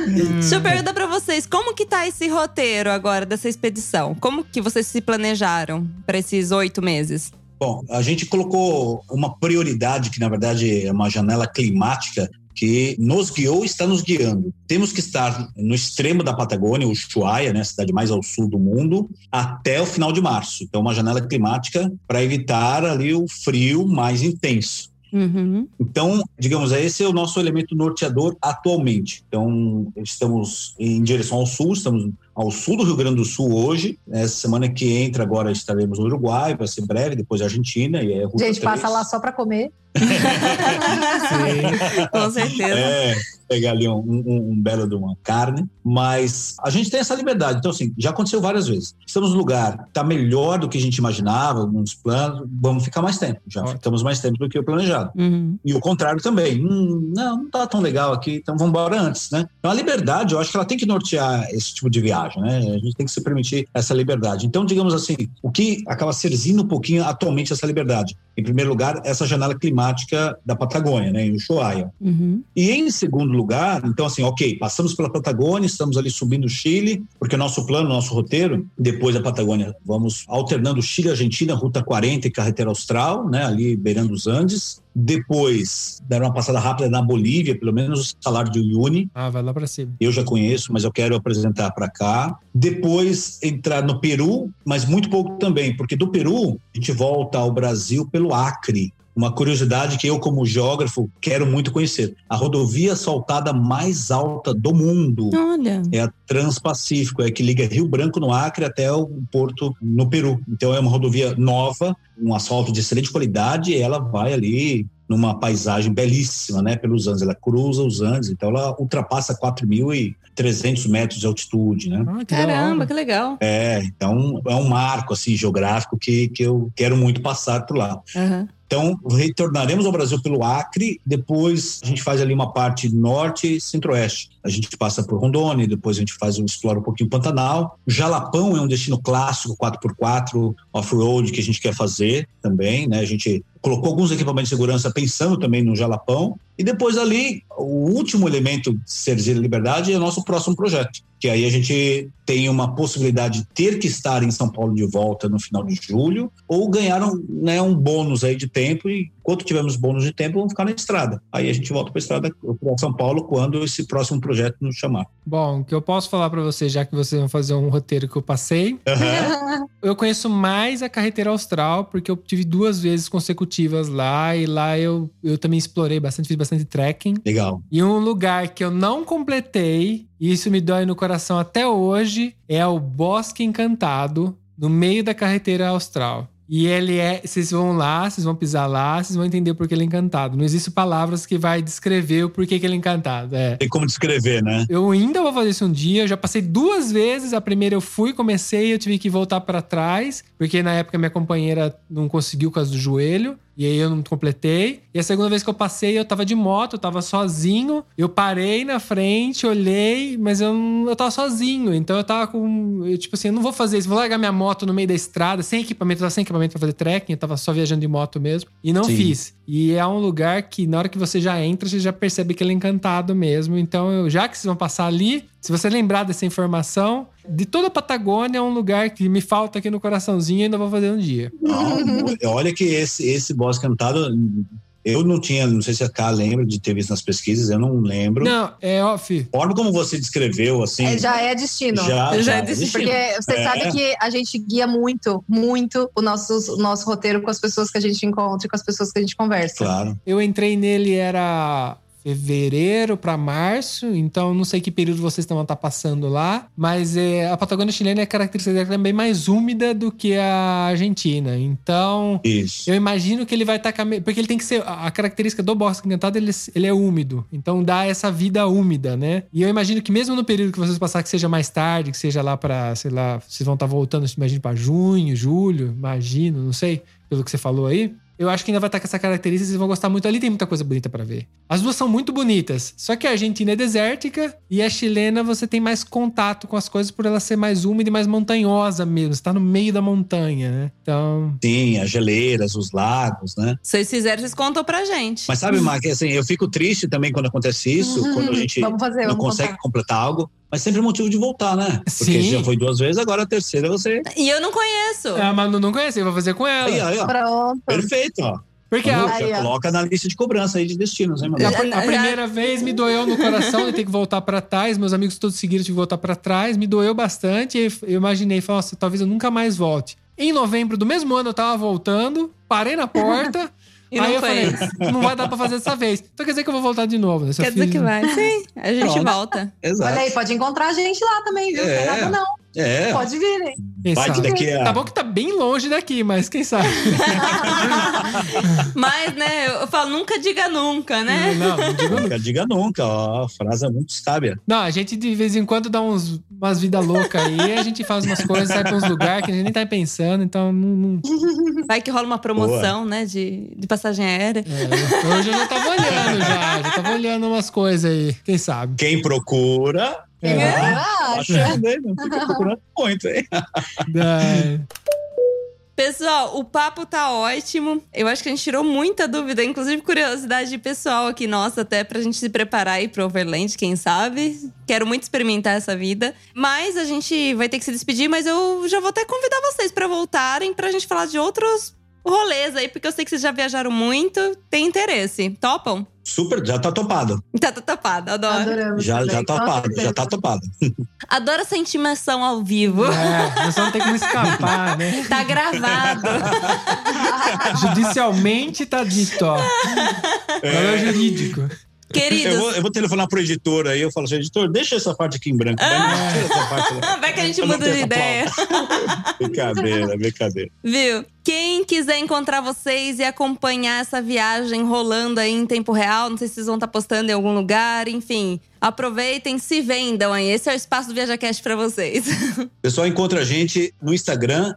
deixa eu perguntar pra vocês, como que tá esse roteiro agora dessa expedição? Como que vocês se planejaram pra esses oito meses? Bom, a gente colocou uma prioridade que, na verdade, é uma janela climática que nos guiou e está nos guiando. Temos que estar no extremo da Patagônia, Ushuaia, né, a cidade mais ao sul do mundo, até o final de março. Então, uma janela climática para evitar ali o frio mais intenso. Uhum. Então, digamos, esse é o nosso elemento norteador atualmente. Então, estamos em direção ao sul, estamos ao sul do Rio Grande do Sul hoje. Essa semana que entra agora estaremos no Uruguai, vai ser breve, depois a Argentina e é Ruta Gente, 3. passa lá só para comer. Com certeza. É, pegar ali um, um- um belo de uma carne, mas a gente tem essa liberdade. Então, assim, já aconteceu várias vezes. Estamos no lugar, está melhor do que a gente imaginava, nos planos, vamos ficar mais tempo. Já Ótimo. ficamos mais tempo do que o planejado. Uhum. E o contrário também. Hum, não, não tá tão legal aqui, então vamos embora antes, né? Então a liberdade, eu acho que ela tem que nortear esse tipo de viagem, né? A gente tem que se permitir essa liberdade. Então, digamos assim, o que acaba serzindo um pouquinho atualmente essa liberdade? Em primeiro lugar, essa janela climática da Patagônia, né? Em Ushuaia. Uhum. E em segundo lugar, então assim, ok, passamos pela Patagônia, estamos ali subindo o Chile, porque o nosso plano, nosso roteiro, depois da Patagônia, vamos alternando Chile, Argentina, Ruta 40 e Carretera Austral, né, ali beirando os Andes. Depois, dar uma passada rápida na Bolívia, pelo menos o salário de Uyuni, Ah, vai lá pra cima. eu já conheço, mas eu quero apresentar para cá. Depois entrar no Peru, mas muito pouco também, porque do Peru a gente volta ao Brasil pelo Acre. Uma curiosidade que eu, como geógrafo, quero muito conhecer. A rodovia asfaltada mais alta do mundo Olha. é a Transpacífico, é que liga Rio Branco no Acre até o porto no Peru. Então é uma rodovia nova, um asfalto de excelente qualidade, e ela vai ali numa paisagem belíssima, né, pelos Andes. Ela cruza os Andes, então ela ultrapassa 4.300 metros de altitude, né? Ah, que Caramba, que legal. É, então é um marco assim geográfico que, que eu quero muito passar por lá. Aham. Então, retornaremos ao Brasil pelo Acre, depois a gente faz ali uma parte norte e centro-oeste. A gente passa por Rondônia, depois a gente faz um, explora um pouquinho Pantanal. Jalapão é um destino clássico 4x4 off-road que a gente quer fazer também, né? A gente colocou alguns equipamentos de segurança pensando também no Jalapão. E depois ali, o último elemento de Cerzir Liberdade é o nosso próximo projeto, que aí a gente tem uma possibilidade de ter que estar em São Paulo de volta no final de julho, ou ganhar um, né, um bônus aí de tempo, e enquanto tivermos bônus de tempo, vamos ficar na estrada. Aí a gente volta para a estrada para São Paulo quando esse próximo projeto nos chamar. Bom, o que eu posso falar pra vocês, já que vocês vão fazer um roteiro que eu passei, eu conheço mais a carreteira austral, porque eu tive duas vezes consecutivas lá, e lá eu, eu também explorei bastante, fiz bastante trekking. Legal. E um lugar que eu não completei, e isso me dói no coração até hoje, é o Bosque Encantado, no meio da carreteira austral. E ele é. Vocês vão lá, vocês vão pisar lá, vocês vão entender por que ele é encantado. Não existem palavras que vai descrever o porquê que ele é encantado. É. Tem como descrever, né? Eu ainda vou fazer isso um dia. Eu já passei duas vezes. A primeira eu fui, comecei, eu tive que voltar pra trás, porque na época minha companheira não conseguiu por causa do joelho. E aí eu não completei. E a segunda vez que eu passei, eu tava de moto, eu tava sozinho. Eu parei na frente, olhei, mas eu, não- eu tava sozinho. Então eu tava com. eu, tipo assim, eu não vou fazer isso. Vou largar minha moto no meio da estrada, sem equipamento, eu tava sem equipamento pra fazer trekking. Eu tava só viajando de moto mesmo. E não Sim. fiz. E é um lugar que, na hora que você já entra, você já percebe que ele é encantado mesmo. Então, eu- já que vocês vão passar ali, se você lembrar dessa informação, de toda a Patagônia é um lugar que me falta aqui no coraçãozinho e ainda vou fazer um dia. Não, olha que esse, esse Bosque Encantado, eu não tinha, não sei se a Ká lembra de ter visto nas pesquisas, eu não lembro. Não, é off. Forma como você descreveu, assim. É, já é destino. já, Já já é destino. Porque você É. sabe que a gente guia muito, muito o nosso, o nosso roteiro com as pessoas que a gente encontra e com as pessoas que a gente conversa. Claro. Eu entrei nele, era fevereiro pra março, então não sei que período vocês estão estar passando lá, mas é, a Patagônia chilena é característica dela também mais úmida do que a Argentina. Então, Isso. Eu imagino que ele vai estar. porque ele tem que ser. A característica do Bosque Encantado, ele, ele é úmido. Então dá essa vida úmida, né? E eu imagino que mesmo no período que vocês passar, que seja mais tarde, que seja lá pra, sei lá, vocês vão estar voltando, imagino, pra junho, julho, imagino, não sei, pelo que você falou aí. Eu acho que ainda vai estar com essa característica, vocês vão gostar muito. Ali tem muita coisa bonita pra ver. As duas são muito bonitas. Só que a Argentina é desértica e a chilena você tem mais contato com as coisas por ela ser mais úmida e mais montanhosa mesmo. Você tá no meio da montanha, né? Então, Sim, as geleiras, os lagos, né? Se vocês fizerem, vocês contam pra gente. Mas sabe, Mark, assim, eu fico triste também quando acontece isso, Uhum. quando a gente Vamos fazer, não consegue contar. completar algo, mas sempre é motivo de voltar, né? Porque Sim. já foi duas vezes, agora a terceira você. E eu não conheço. a Manu não conhece, eu vou fazer com ela. Aí, aí, ó. Pronto. Perfeito, ó. Porque a, Aí, coloca na lista de cobrança aí de destinos, hein, mano? A, a primeira vez me doeu no coração de ter que voltar pra trás. Meus amigos todos seguiram, que voltar pra trás. Me doeu bastante. E eu imaginei, falei, nossa, talvez eu nunca mais volte. Em novembro do mesmo ano eu tava voltando, parei na porta. E não Aí eu foi. falei, não vai dar pra fazer dessa vez. Então quer dizer que eu vou voltar de novo, né? Se eu Quer dizer fiz- que vai. Sim, a gente Pronto. volta. Exato. Olha aí, pode encontrar a gente lá também, viu? Não É. tem nada não. É. Pode vir, hein? Quem Vai que sabe? daqui a. Tá bom que tá bem longe daqui, mas quem sabe? Mas, né, eu falo, nunca diga nunca, né? Não, não digo nunca. Nunca diga nunca, ó, a frase é muito sábia. Não, a gente de vez em quando dá uns, umas vidas loucas aí, a gente faz umas coisas, sai pra uns lugares que a gente nem tá pensando, então não. não- Vai que rola uma promoção, né, de, de passagem aérea. é, hoje eu já tava olhando já, já tava olhando umas coisas aí, quem sabe? Quem procura, Quem É. acha? acha, né? Não fica procurando muito, hein? É. Pessoal, o papo tá ótimo. Eu acho que a gente tirou muita dúvida, inclusive curiosidade pessoal aqui, nossa, até pra gente se preparar aí pro Overland, quem sabe. Quero muito experimentar essa vida. Mas a gente vai ter que se despedir, mas eu já vou até convidar vocês pra voltarem pra gente falar de outros rolês aí, porque eu sei que vocês já viajaram muito, tem interesse. Topam? Super, já tá topado. Tá, tá topado, adoro. Adoramos. Já, também, já com topado, já tá topado. Adoro essa intimação ao vivo. É, nós não tem como escapar, né? Tá gravado. Judicialmente tá dito, ó. É jurídico. Queridos, Eu vou, eu vou telefonar pro editor aí, eu falo assim, editor, deixa essa parte aqui em branco. vai, parte. lá. vai que a gente muda de ideia. Brincadeira, brincadeira. Viu? Quem quiser encontrar vocês e acompanhar essa viagem rolando aí em tempo real, não sei se vocês vão estar postando em algum lugar, enfim. Aproveitem, se vendam aí. Esse é o espaço do ViajaCast pra vocês. Pessoal encontra a gente no Instagram,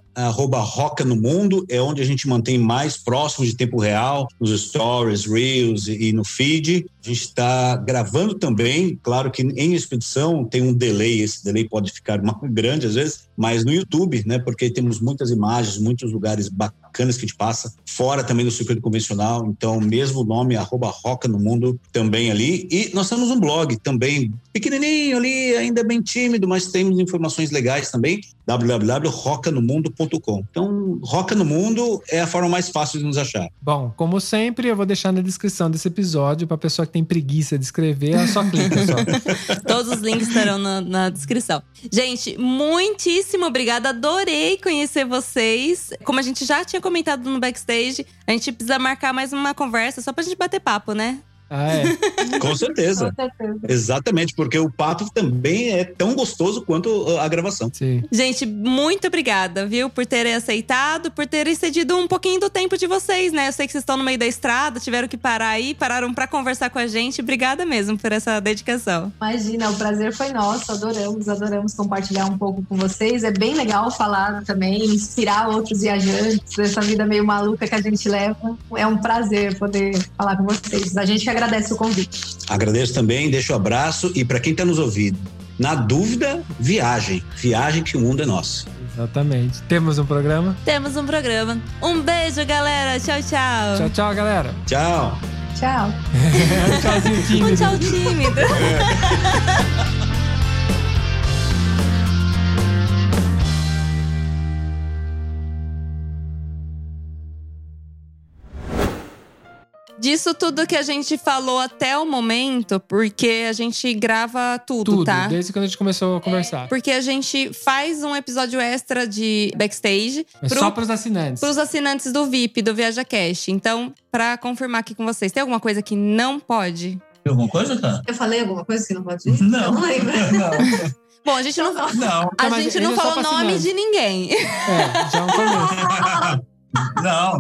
Roca no Mundo, é onde a gente mantém mais próximo de tempo real, nos stories, reels e, no feed. A gente está gravando também, claro que em expedição tem um delay, esse delay pode ficar grande às vezes, mas no YouTube, né, porque temos muitas imagens, muitos lugares bacanas que a gente passa, fora também do circuito convencional, então mesmo nome, arroba Roca no Mundo também ali. E nós temos um blog também, pequenininho ali, ainda bem tímido, mas temos informações legais também, www.rocanomundo.com. Então, Roca no Mundo é a forma mais fácil de nos achar. Bom, como sempre, eu vou deixar na descrição desse episódio pra pessoa que tem preguiça de escrever, ela só clica só. Todos os links estarão na, na descrição. Gente, muitíssimo obrigada. Adorei conhecer vocês. Como a gente já tinha comentado no backstage, a gente precisa marcar mais uma conversa só pra gente bater papo, né? Ah, é. Com certeza. Com certeza. Exatamente, porque o papo também é tão gostoso quanto uh, a gravação. Sim. Gente, muito obrigada, viu, por terem aceitado, por terem cedido um pouquinho do tempo de vocês, né? Eu sei que vocês estão no meio da estrada, tiveram que parar aí, pararam pra conversar com a gente. Obrigada mesmo por essa dedicação. Imagina, o prazer foi nosso, adoramos, adoramos compartilhar um pouco com vocês. É bem legal falar também, inspirar outros viajantes, essa vida meio maluca que a gente leva. É um prazer poder falar com vocês. A gente que agradece o convite. Agradeço também, deixo o abraço e para quem está nos ouvindo, na dúvida, viagem. Viagem que o mundo é nosso. Exatamente. Temos um programa. Temos um programa. Um beijo, galera. Tchau, tchau. Tchau, tchau, galera. Tchau. Tchau. Tchauzinho Um tímido. tchau tímido. Disso tudo que a gente falou até o momento, porque a gente grava tudo, Tudo, tá? desde quando a gente começou a conversar. Porque a gente faz um episódio extra de backstage É pro- só pros assinantes. pros assinantes do VIP, do Viaja Cash. Então, pra confirmar aqui com vocês, tem alguma coisa que não pode? Tem alguma coisa, cara? Eu falei alguma coisa que não pode? Não. Eu não lembro. Não. Bom, a gente não, Não. a Não, mas gente não é só falou nome de ninguém. É, já é um começo. Não.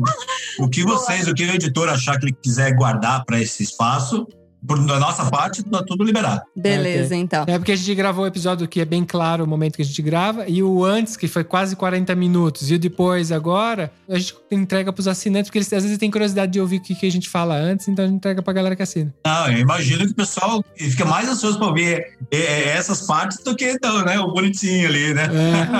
O que vocês, o que o editor achar que ele quiser guardar para esse espaço, por da nossa parte, tá tudo liberado. Beleza, então. É porque a gente gravou o episódio que é bem claro o momento que a gente grava, e o antes, que foi quase 40 minutos, e o depois, agora, a gente entrega pros assinantes, porque eles às vezes têm curiosidade de ouvir o que, que a gente fala antes, então a gente entrega pra galera que assina. Não, eu imagino que o pessoal fica mais ansioso para ouvir é, é, essas partes do que então, né, o bonitinho ali, né?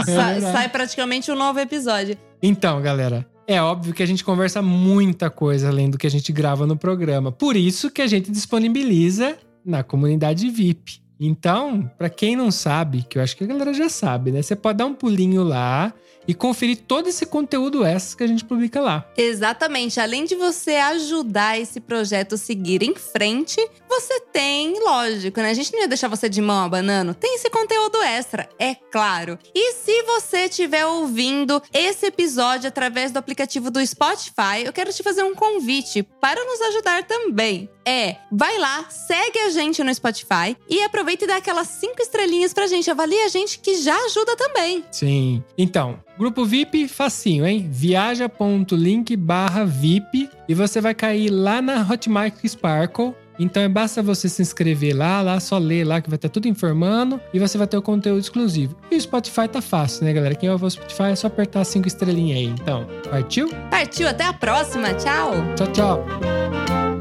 É, é sai praticamente um novo episódio. Então, galera, é óbvio que a gente conversa muita coisa além do que a gente grava no programa. Por isso que a gente disponibiliza na comunidade VIP. Então, pra quem não sabe, que eu acho que a galera já sabe, né? Você pode dar um pulinho lá e conferir todo esse conteúdo extra que a gente publica lá. Exatamente. Além de você ajudar esse projeto a seguir em frente, você tem, lógico, né? A gente não ia deixar você de mão abanando. Tem esse conteúdo extra, é claro. E se você estiver ouvindo esse episódio através do aplicativo do Spotify, eu quero te fazer um convite para nos ajudar também. É, vai lá, segue a gente no Spotify e aproveita e dá aquelas cinco estrelinhas pra gente. Avalia a gente que já ajuda também. Sim. Então, grupo VIP, facinho, hein? Viaja.link barra VIP e você vai cair lá na Hotmart Sparkle. Então é basta você se inscrever lá, lá só ler lá que vai estar tudo informando e você vai ter o conteúdo exclusivo. E o Spotify tá fácil, né, galera? Quem ouve o Spotify é só apertar cinco estrelinhas aí. Então, partiu? Partiu, até a próxima. Tchau. Tchau, tchau.